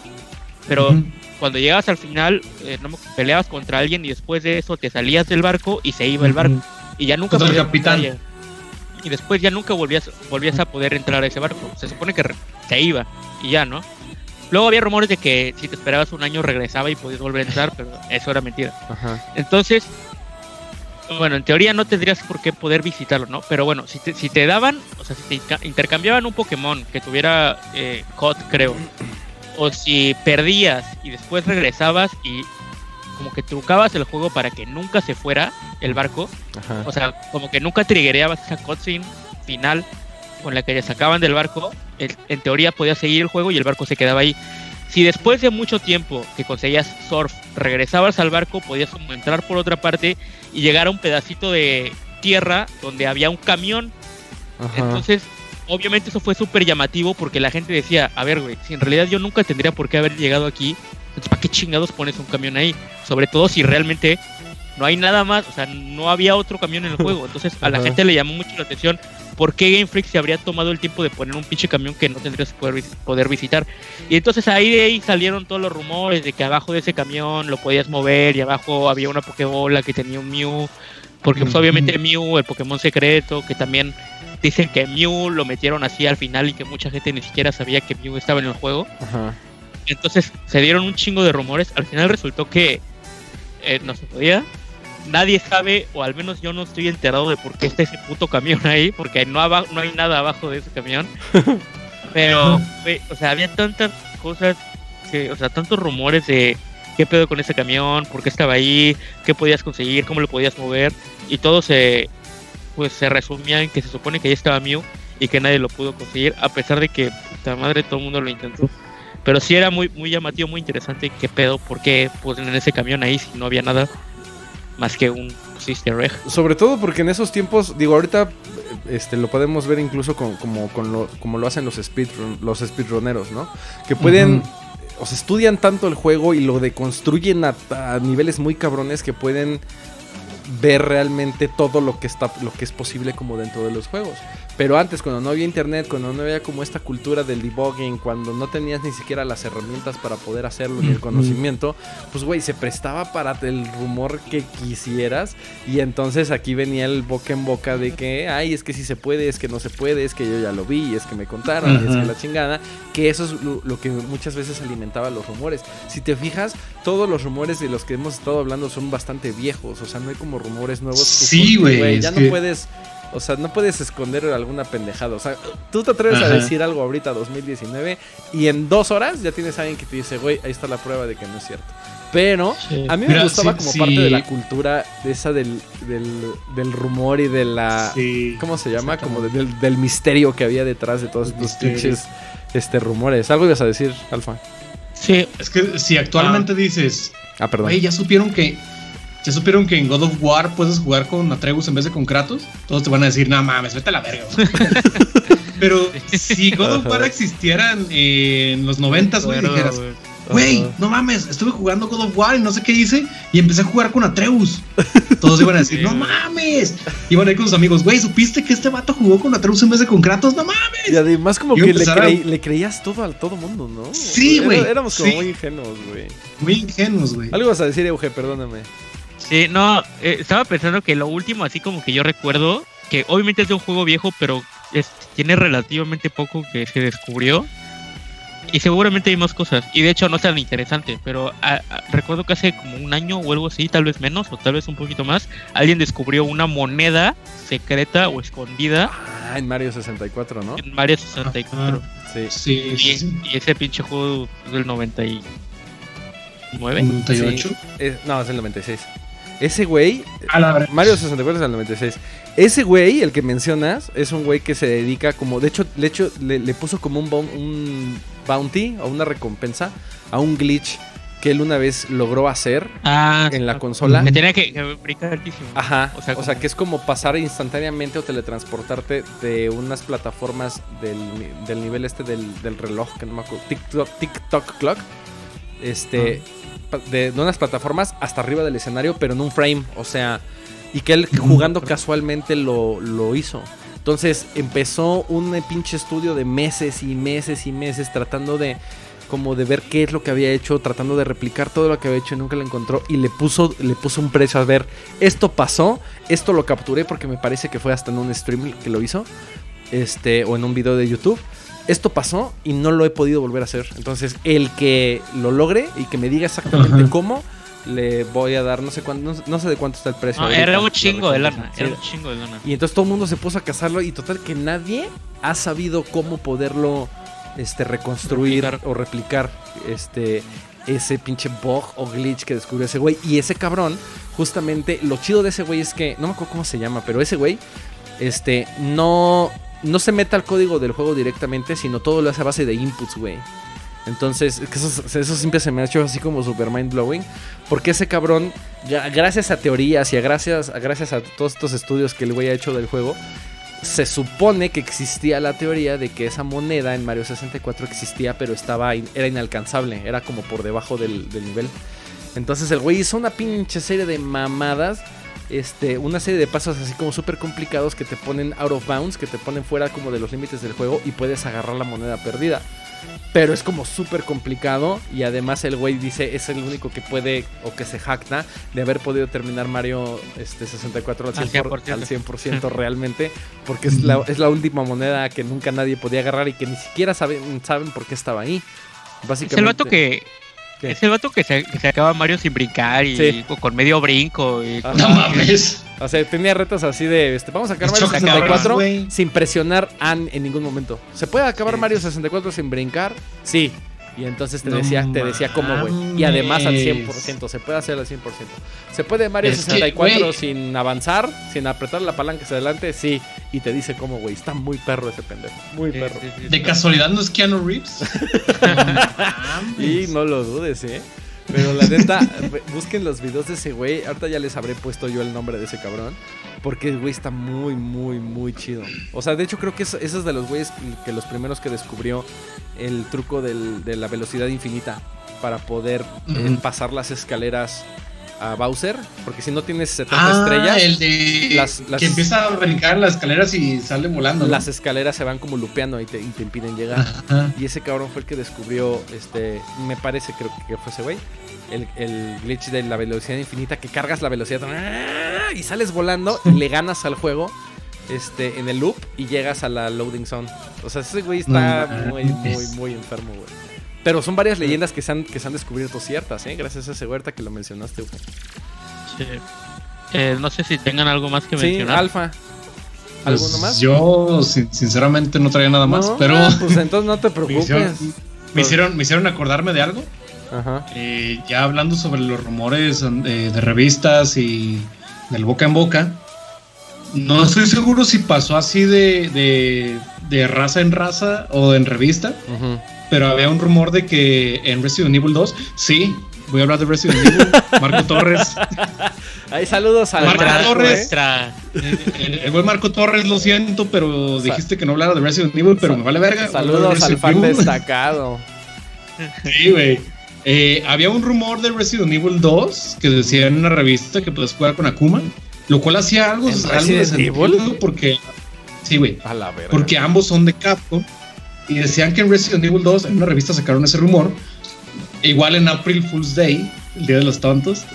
pero cuando llegabas al final, eh, peleabas contra alguien y después de eso te salías del barco y se iba el barco. Y ya nunca el capitán. Y después ya nunca volvías, volvías a poder entrar a ese barco. Se supone que se iba y ya, ¿no? Luego había rumores de que si te esperabas un año regresaba y podías volver a entrar, pero eso era mentira. Entonces, bueno, en teoría no tendrías por qué poder visitarlo, ¿no? Pero bueno, si te, si te daban, o sea, si te intercambiaban un Pokémon que tuviera eh, COD, creo, o si perdías y después regresabas y como que trucabas el juego para que nunca se fuera el barco, o sea, como que nunca triggereabas esa cutscene final con la que ya sacaban del barco, en teoría podías seguir el juego y el barco se quedaba ahí. Si después de mucho tiempo que conseguías surf regresabas al barco, podías entrar por otra parte y llegar a un pedacito de tierra donde había un camión. Entonces, obviamente eso fue súper llamativo porque la gente decía, a ver, güey, si en realidad yo nunca tendría por qué haber llegado aquí, ¿para qué chingados pones un camión ahí? Sobre todo si realmente no hay nada más, o sea, no había otro camión en el juego. Entonces a la gente le llamó mucho la atención por qué Game Freak se habría tomado el tiempo de poner un pinche camión que no tendrías que poder, poder visitar. Y entonces ahí de ahí salieron todos los rumores de que abajo de ese camión lo podías mover y abajo había una Pokébola que tenía un Mew. Porque pues, obviamente Mew, el Pokémon secreto, que también dicen que Mew lo metieron así al final y que mucha gente ni siquiera sabía que Mew estaba en el juego. Entonces se dieron un chingo de rumores. Al final resultó que eh, no se podía nadie sabe, o al menos yo no estoy enterado de por qué está ese puto camión ahí, porque no, no hay nada abajo de ese camión. Pero, o sea, había tantas cosas, que, o sea, tantos rumores de qué pedo con ese camión, por qué estaba ahí, qué podías conseguir, cómo lo podías mover, y todo se, pues, se resumía en que se supone que ahí estaba Mew y que nadie lo pudo conseguir, a pesar de que, puta madre, todo el mundo lo intentó. Pero sí era muy, muy llamativo, muy interesante qué pedo, por qué pues, en ese camión ahí si no había nada más que un Sister Egg. Sobre todo porque en esos tiempos, digo, ahorita este, lo podemos ver incluso con, como, con lo, como lo hacen los, speedrun, los speedrunneros, ¿no? Que pueden... O sea, estudian tanto el juego y lo deconstruyen a, a niveles muy cabrones que pueden ver realmente todo lo que está lo que es posible como dentro de los juegos. Pero antes, cuando no había internet, cuando no había como esta cultura del debugging, cuando no tenías ni siquiera las herramientas para poder hacerlo ni el conocimiento, pues güey, se prestaba para el rumor que quisieras. Y entonces aquí venía el boca en boca de que, ay, es que si se puede, es que no se puede, es que yo ya lo vi, es que me contaron, es que la chingada. Que eso es lo, que muchas veces alimentaba los rumores. Si te fijas, todos los rumores de los que hemos estado hablando son bastante viejos. O sea, no hay como rumores nuevos. Sí, güey. Ya no puedes o sea, no puedes esconder alguna pendejada. O sea, tú te atreves a decir algo ahorita 2019 y en dos horas ya tienes a alguien que te dice, güey, ahí está la prueba de que no es cierto. Pero a mí me gustaba como parte de la cultura de esa del, del, rumor y de la... ¿Cómo se llama? Como del, misterio que había detrás de todos estos pinches este, rumores. ¿Algo ibas a decir, Alfa? Sí. Es que si actualmente ah. dices... Ah, perdón. Güey, ya supieron que ¿Ya supieron que en God of War puedes jugar con Atreus en vez de con Kratos? Todos te van a decir, no mames, vete a la verga. Pero si God of War existiera en los noventas, güey, dijeras, güey, no mames, estuve jugando God of War y no sé qué hice y empecé a jugar con Atreus. Todos iban a decir, no mames. Iban a ir con sus amigos, güey, ¿supiste que este vato jugó con Atreus en vez de con Kratos? No mames. Y además como que le, creías todo al todo mundo, ¿no? Sí, güey. éramos como muy ingenuos, güey. Muy ingenuos, güey. Algo vas a decir, Euge, perdóname. Sí, no, eh, estaba pensando que lo último, así como que yo recuerdo, que obviamente es de un juego viejo, pero tiene relativamente poco que se descubrió. Y seguramente hay más cosas. Y de hecho no es tan interesante, pero recuerdo que hace como un año o algo así, tal vez menos, o tal vez un poquito más, alguien descubrió una moneda secreta o escondida. Ah, en Mario 64, ¿no? En Mario 64. sí. Sí, y, ese pinche juego es del 99. ¿98? no, es el 96. Ese güey, Mario 64 es el 96. Ese güey, el que mencionas, es un güey que se dedica como, de hecho, de hecho le, puso como un, un bounty o una recompensa a un glitch que él una vez logró hacer ah, en la consola. Que tenía que, que brincar altísimo. Ajá. O sea, que es como pasar instantáneamente o teletransportarte de unas plataformas del, nivel este del, reloj, que no me acuerdo. TikTok, TikTok Clock. Este. De, unas plataformas hasta arriba del escenario, pero en un frame. O sea. Y que él jugando casualmente lo, lo hizo. Entonces empezó un pinche estudio de meses y meses y meses tratando de como de ver qué es lo que había hecho, tratando de replicar todo lo que había hecho y nunca lo encontró y le puso, le puso un precio a ver, esto pasó, esto lo capturé porque me parece que fue hasta en un stream que lo hizo, este, o en un video de YouTube. Esto pasó y no lo he podido volver a hacer. Entonces, el que lo logre y que me diga exactamente cómo, le voy a dar, no sé cuánto, no, sé de cuánto está el precio. era un chingo de lana, era un chingo de lana. Y entonces todo el mundo se puso a cazarlo y total que nadie ha sabido cómo poderlo este, reconstruir o replicar este, ese pinche bug o glitch que descubrió ese güey. Y ese cabrón, justamente, lo chido de ese güey es que, no me acuerdo cómo se llama, pero ese güey, este, no, no se mete al código del juego directamente, sino todo lo hace a base de inputs, güey. Entonces, eso, eso, siempre se me ha hecho así como super mind blowing. Porque ese cabrón, gracias a teorías y a gracias, a gracias a todos estos estudios que el güey ha hecho del juego, se supone que existía la teoría de que esa moneda en Mario 64 existía, pero estaba era inalcanzable, era como por debajo del, nivel. Entonces el güey hizo una pinche serie de mamadas, este, una serie de pasos así como súper complicados que te ponen out of bounds, que te ponen fuera como de los límites del juego y puedes agarrar la moneda perdida. Pero es como súper complicado. Y además el güey dice es el único que puede o que se jacta de haber podido terminar Mario este, 64 al 100%, realmente. Porque es la, es la, última moneda que nunca nadie podía agarrar y que ni siquiera saben, saben por qué estaba ahí. Básicamente. Es el vato que, Es el vato que se, acaba Mario sin brincar y con medio brinco. Y no mames. O sea, tenía retos así de, este, vamos a acabar Mario 64 sin presionar An en ningún momento. ¿Se puede acabar Mario 64 sin brincar? Sí. Y entonces te decía, te decía cómo, güey. Y además al 100%, se puede hacer al 100%. ¿Se puede Mario 64 sin avanzar, sin apretar la palanca hacia adelante? Sí. Y te dice cómo, güey. Está muy perro ese pendejo. Muy perro. ¿De casualidad no es Keanu Reeves? y no lo dudes, ¿eh? Pero la neta, busquen los videos de ese güey. Ahorita ya les habré puesto yo el nombre de ese cabrón. Porque el güey está muy, muy, muy chido. O sea, de hecho creo que es, es de los güeyes que los primeros que descubrió el truco de la velocidad infinita. Para poder eh, pasar las escaleras a Bowser, porque si no tienes 70 ah, estrellas, el de que empieza a brincar las escaleras y sale volando. Las escaleras se van como lupeando y te, impiden llegar. Y ese cabrón fue el que descubrió, este, me parece creo que fue ese güey, el, el, glitch de la velocidad infinita, que cargas la velocidad y sales volando y le ganas al juego. Este, en el loop y llegas a la loading zone. O sea, ese güey está muy, muy, muy enfermo, güey. Pero son varias leyendas que se han, que se han descubierto ciertas, ¿eh? Gracias a ese huerta que lo mencionaste, Sí. Eh, no sé si tengan algo más que mencionar. Sí, Alfa. ¿Alguno pues más? Yo, sinceramente, no traía nada más, pero. Pues entonces no te preocupes. me, hicieron, me, hicieron, acordarme de algo. Ajá. Eh, ya hablando sobre los rumores de, revistas y del boca en boca. No estoy seguro si pasó así de, de, de raza en raza o en revista. Ajá pero había un rumor de que en Resident Evil 2, sí, voy a hablar de Resident Evil, Marco Torres. Ahí saludos a Marco Torres. El, buen Marco Torres, lo siento, pero dijiste que no hablara de Resident Evil, pero me vale verga. Saludos al fan destacado. Sí, güey. Eh, había un rumor de Resident Evil 2 que decía en una revista que puedes jugar con Akuma, lo cual hacía algo, algo de sentido porque sí, güey. Porque ambos son de Capcom y decían que en Resident Evil 2, en una revista sacaron ese rumor. Igual en April Fool's Day, el Día de los Tontos,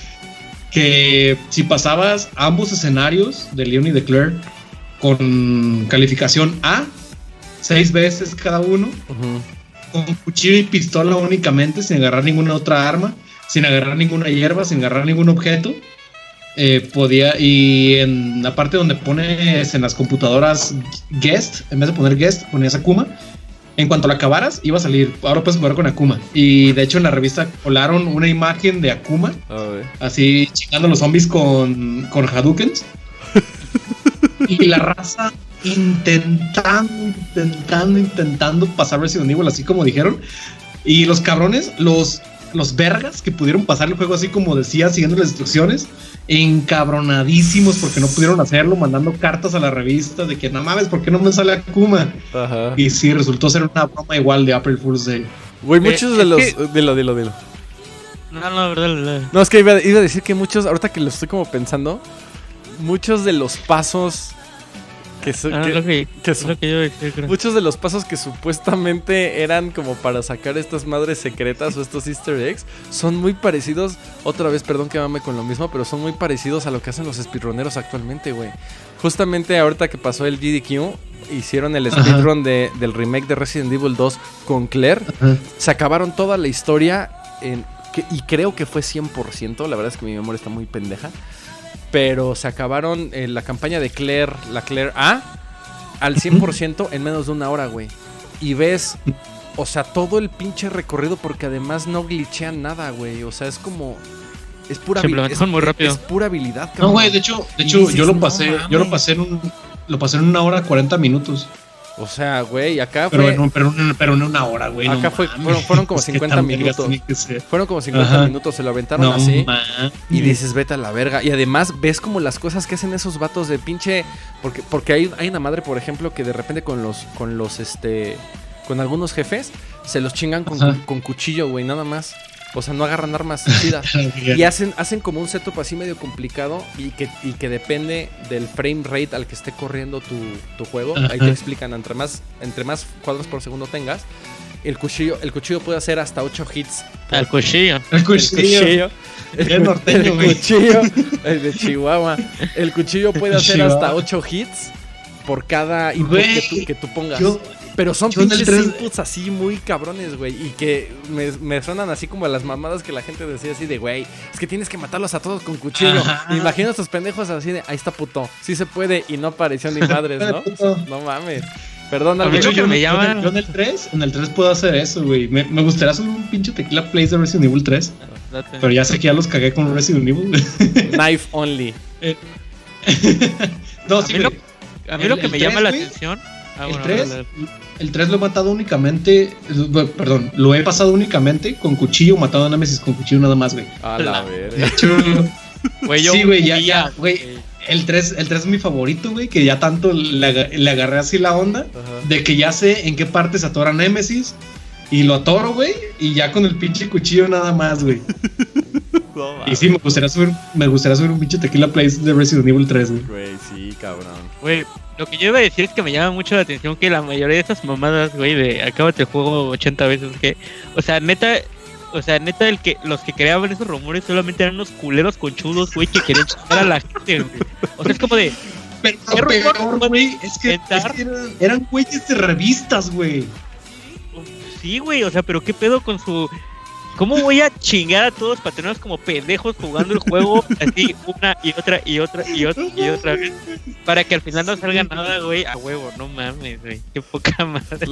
que si pasabas ambos escenarios de Leon y de Claire con calificación A, seis veces cada uno, con cuchillo y pistola únicamente, sin agarrar ninguna otra arma, sin agarrar ninguna hierba, sin agarrar ningún objeto, eh, podía, y en la parte donde pones en las computadoras guest, en vez de poner guest, ponías Akuma. En cuanto la acabaras, iba a salir. Ahora puedes jugar con Akuma. Y de hecho, en la revista colaron una imagen de Akuma, así chingando los zombies con, con Hadoukens. y la raza intentando, intentando, intentando pasar Resident Evil, así como dijeron. Y los cabrones, los los vergas que pudieron pasar el juego así como decía, siguiendo las instrucciones, encabronadísimos porque no pudieron hacerlo, mandando cartas a la revista de que no mames, ¿por qué no me sale Akuma? Ajá. Y sí, resultó ser una broma igual de April Fool's Day. Güey, muchos de los. Dilo, dilo, dilo. No, no, verdad, verdad. No, es que iba, iba, a decir que muchos, ahorita que lo estoy como pensando, muchos de los pasos que, muchos de los pasos que supuestamente eran como para sacar estas madres secretas o estos easter eggs son muy parecidos, otra vez perdón que mame con lo mismo, pero son muy parecidos a lo que hacen los speedruneros actualmente, güey. Justamente ahorita que pasó el GDQ, hicieron el speedrun de, del remake de Resident Evil 2 con Claire, se acabaron toda la historia en, y creo que fue 100%, la verdad es que mi memoria está muy pendeja pero se acabaron eh, la campaña de Claire, la Claire A, al 100% en menos de una hora, güey. Y ves, o sea, todo el pinche recorrido porque además no glitchean nada, güey. O sea, es como... Es pura, habilidad, muy rápido. es pura habilidad. No, güey, de hecho, de hecho yo lo pasé, yo lo pasé en un, lo pasé en una hora 40 minutos. O sea, güey, acá fue. Pero, pero, pero, en una hora, güey. Acá fue, fueron, como 50 minutos. Fueron como 50 minutos, se lo aventaron así. Y dices, vete a la verga. Y además ves como las cosas que hacen esos vatos de pinche. Porque, porque hay, hay una madre, por ejemplo, que de repente con los, con los, este. Con algunos jefes se los chingan con, con cuchillo, güey, nada más. O sea, no agarran armas chidas. y hacen, hacen como un setup así medio complicado y que, y que depende del frame rate al que esté corriendo tu, juego. Ahí te explican, entre más, entre más cuadros por segundo tengas, el cuchillo, el cuchillo puede hacer hasta 8 hits. El cuchillo. El cuchillo. El, norteño, el cuchillo. El de Chihuahua. El cuchillo puede hacer hasta 8 hits por cada input que tú, que tú pongas. Pero son pinches inputs así muy cabrones, güey. Y que me, me, suenan así como a las mamadas que la gente decía así de, güey, es que tienes que matarlos a todos con cuchillo. Imagino a estos pendejos así de, ahí está puto. Sí se puede y no apareció ni madres, ¿no? no mames. Perdón, al yo, me llama... yo en el 3, en el 3 puedo hacer eso, güey. Me, me, gustaría hacer un pinche tequila plays de Resident Evil 3. pero ya sé que ya los cagué con Resident Evil. Knife only. Eh, no, sí, a mí lo, a mí lo que me llama la atención Ah, el, 3, el 3 lo he matado únicamente. Perdón, lo he pasado únicamente con cuchillo, matado a Nemesis con cuchillo nada más, güey. A la verga. De hecho, sí, güey, ya, ya, güey. El 3, el 3 es mi favorito, güey, que ya tanto le, le agarré así la onda de que ya sé en qué parte se atora Nemesis y lo atoro, güey, y ya con el pinche cuchillo nada más, güey. y sí, me gustaría subir, me gustaría subir un pinche tequila place de Resident Evil 3, güey. Güey, sí, cabrón. Güey, lo que yo iba a decir es que me llama mucho la atención que la mayoría de esas mamadas, güey, de acábate el juego 80 veces, que, o sea, neta, o sea, neta, el que los que creaban esos rumores solamente eran unos culeros conchudos, güey, que querían chingar a la gente, güey. O sea, es como de. Pero peor, güey, es que, es que eran, eran güeyes de revistas, güey. Sí, güey, o sea, pero qué pedo con su ¿Cómo voy a chingar a todos para tenerlos como pendejos jugando el juego así una y otra y otra y otra y otra vez? Para que al final no salga nada, güey, a huevo, no mames, güey. Qué poca madre.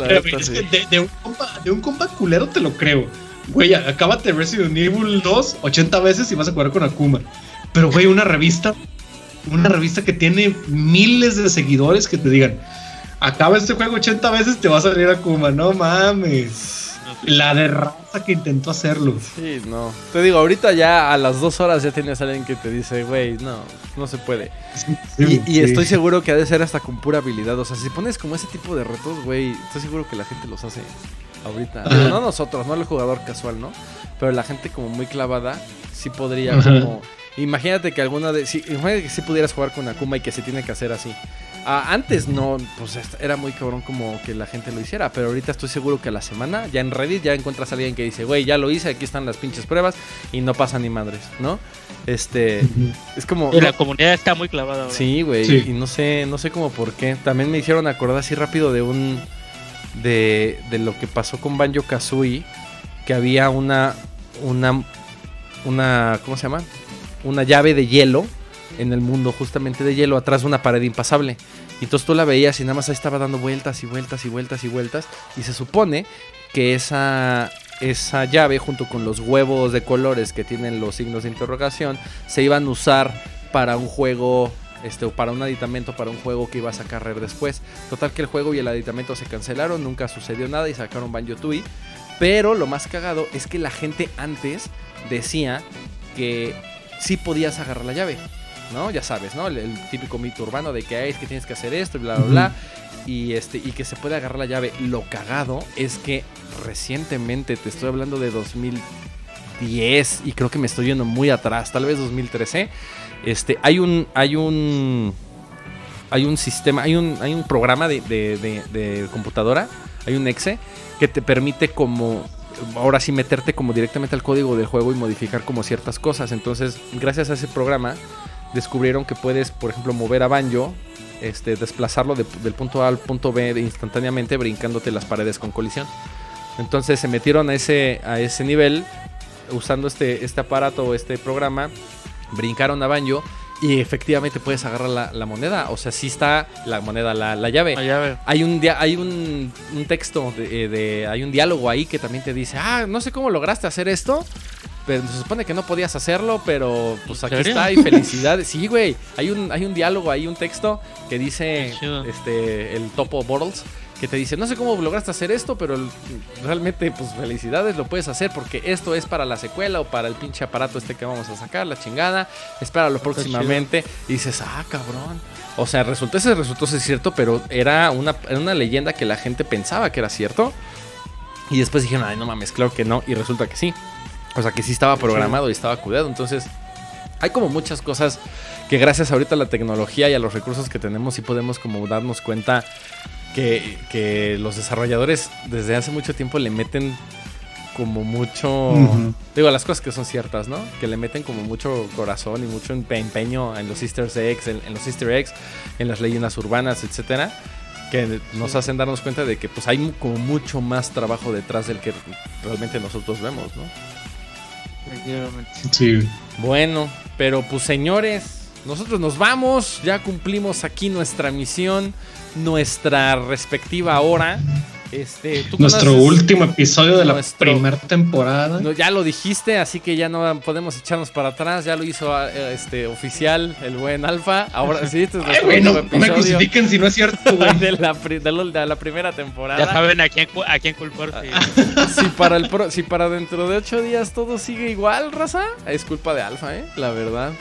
de, un compa, de un compa culero te lo creo. Güey, acábate Resident Evil 2 80 veces y vas a jugar con Akuma. Pero, güey, una revista, una revista que tiene miles de seguidores que te digan, acaba este juego 80 veces, te va a salir Akuma. No mames. La de raza que intentó hacerlo. Sí, no. Te digo, ahorita ya a las dos horas ya tienes a alguien que te dice, güey, no, no se puede. y, estoy seguro que ha de ser hasta con pura habilidad. O sea, si pones como ese tipo de retos, güey, estoy seguro que la gente los hace ahorita. No nosotros, no el jugador casual, ¿no? Pero la gente como muy clavada, sí podría como... Imagínate que alguna de... Si, imagínate que sí pudieras jugar con Akuma y que se tiene que hacer así. Ah, antes no, pues era muy cabrón como que la gente lo hiciera, pero ahorita estoy seguro que a la semana ya en Reddit ya encuentras a alguien que dice, güey, ya lo hice, aquí están las pinches pruebas y no pasa ni madres, ¿no? Este, es como... Y la comunidad está muy clavada. Sí, güey, y no sé, no sé cómo por qué. También me hicieron acordar así rápido de un... De, de lo que pasó con Banjo Kazooie, que había una, una, una, ¿cómo se llama? Una llave de hielo en el mundo justamente de hielo atrás de una pared impasable. Y entonces tú la veías y nada más ahí estaba dando vueltas y vueltas y vueltas y vueltas. Y se supone que esa, esa llave junto con los huevos de colores que tienen los signos de interrogación se iban a usar para un juego este, o para un aditamento para un juego que iba a sacar después. Total que el juego y el aditamento se cancelaron, nunca sucedió nada y sacaron Banjo Tooie. Pero lo más cagado es que la gente antes decía que sí podías agarrar la llave. ¿No? Ya sabes, ¿no? El, típico mito urbano de que es que tienes que hacer esto y bla, bla, bla. Y, este, y que se puede agarrar la llave. Lo cagado es que recientemente, te estoy hablando de 2010 y creo que me estoy yendo muy atrás, tal vez 2013. Este, hay un, hay un, hay un sistema, hay un, hay un programa de, de computadora, hay un exe que te permite como ahora sí meterte como directamente al código del juego y modificar como ciertas cosas. Entonces, gracias a ese programa, descubrieron que puedes, por ejemplo, mover a Banjo, este, desplazarlo del punto A al punto B instantáneamente brincándote las paredes con colisión. Entonces se metieron a ese, a ese nivel usando este, este aparato o este programa, brincaron a Banjo y efectivamente puedes agarrar la, moneda. O sea, sí está la moneda, la, llave. Hay un hay un, texto, de, hay un diálogo ahí que también te dice, ah, no sé cómo lograste hacer esto. Pero se supone que no podías hacerlo, pero pues aquí está y felicidades. Sí, güey. Hay un, hay un diálogo ahí, un texto que dice este el Topo Bottles que te dice, no sé cómo lograste hacer esto, pero realmente, pues felicidades, lo puedes hacer porque esto es para la secuela o para el pinche aparato este que vamos a sacar, la chingada, espéralo próximamente. Y dices, ah, cabrón. O sea, resultó, ese resultó ser cierto, pero era una, era una leyenda que la gente pensaba que era cierto. Y después dijeron, ay, no mames, claro que no. Y resulta que sí. O sea, que sí estaba programado y estaba cuidado. Entonces, hay como muchas cosas que gracias ahorita a la tecnología y a los recursos que tenemos sí podemos como darnos cuenta que, los desarrolladores desde hace mucho tiempo le meten como mucho, digo, las cosas que son ciertas, ¿no? Que le meten como mucho corazón y mucho empeño en los easter eggs, en, los easter eggs, en las leyendas urbanas, etcétera, que nos hacen darnos cuenta de que pues hay como mucho más trabajo detrás del que realmente nosotros vemos, ¿no? Sí. Bueno, pero pues señores, nosotros nos vamos, ya cumplimos aquí nuestra misión nuestra respectiva hora. Este, Nuestro último episodio de la primera temporada. ya lo dijiste, así que ya no podemos echarnos para atrás. Ya lo hizo eh, este oficial el buen Alfa. Ahora sí, este es último episodio. me si no es cierto, de, la, de, la, primera temporada. Ya saben a quién, a quién culpar. si, para el si para dentro de ocho días todo sigue igual, raza, es culpa de Alfa, ¿eh? La verdad.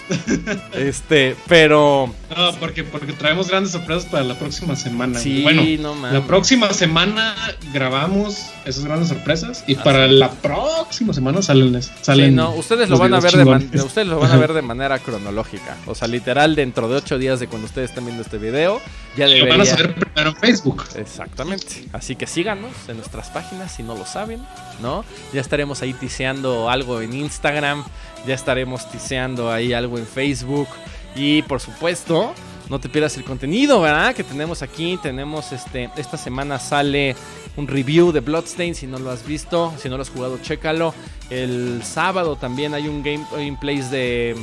este, pero. No, porque, porque traemos grandes sorpresas para la próxima semana. Sí, bueno, no mames. La próxima semana grabamos esas grandes sorpresas y para la próxima semana salen, salen no, ustedes lo van a ver de ustedes lo van a ver de manera cronológica, o sea, literal dentro de ocho días de cuando ustedes estén viendo este video, ya debería... Lo van a saber primero en Facebook. Exactamente. Así que síganos en nuestras páginas si no lo saben, ¿no? Ya estaremos ahí tiseando algo en Instagram, ya estaremos tiseando ahí algo en Facebook y por supuesto, no te pierdas el contenido, ¿verdad? Que tenemos aquí. Tenemos este. Esta semana sale un review de Bloodstain. Si no lo has visto, si no lo has jugado, chécalo. El sábado también hay un gameplay de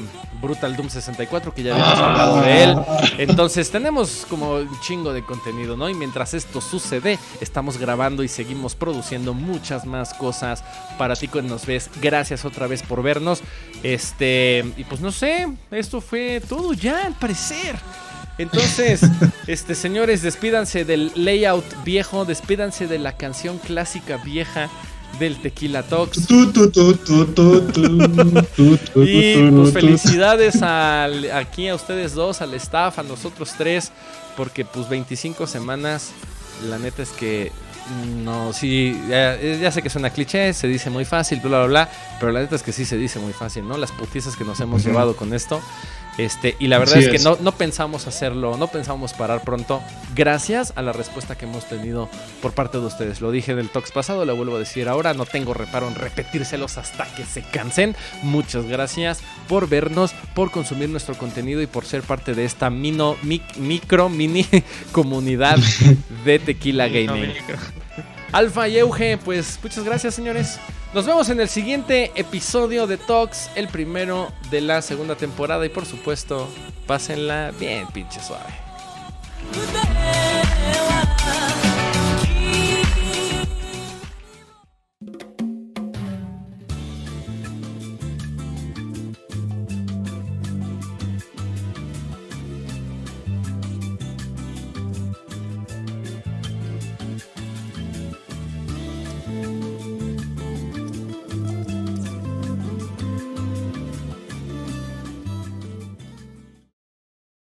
Brutal Doom 64, que ya habíamos hablado de él. Entonces tenemos como un chingo de contenido, ¿no? Y mientras esto sucede, estamos grabando y seguimos produciendo muchas más cosas para ti que nos ves. Gracias otra vez por vernos. Este, y pues no sé, esto fue todo ya al parecer. Entonces, este señores, despídanse del layout viejo, despídanse de la canción clásica vieja del Tequila Talks. y pues felicidades aquí a ustedes dos, al staff, a nosotros tres, porque pues 25 semanas, la neta es que no, sí, ya, sé que suena cliché, se dice muy fácil, bla, bla, bla, pero la neta es que sí se dice muy fácil, ¿no? Las putizas que nos hemos llevado con esto. Este, y la verdad es que no, no pensamos hacerlo, no pensamos parar pronto, gracias a la respuesta que hemos tenido por parte de ustedes. Lo dije del talks pasado, lo vuelvo a decir ahora, no tengo reparo en repetírselos hasta que se cansen. Muchas gracias por vernos, por consumir nuestro contenido y por ser parte de esta mino, micro, mini comunidad de Tequila Gaming. Alfa y Euge, pues muchas gracias señores. Nos vemos en el siguiente episodio de Talks, el primero de la segunda temporada y por supuesto, pásenla bien pinche suave.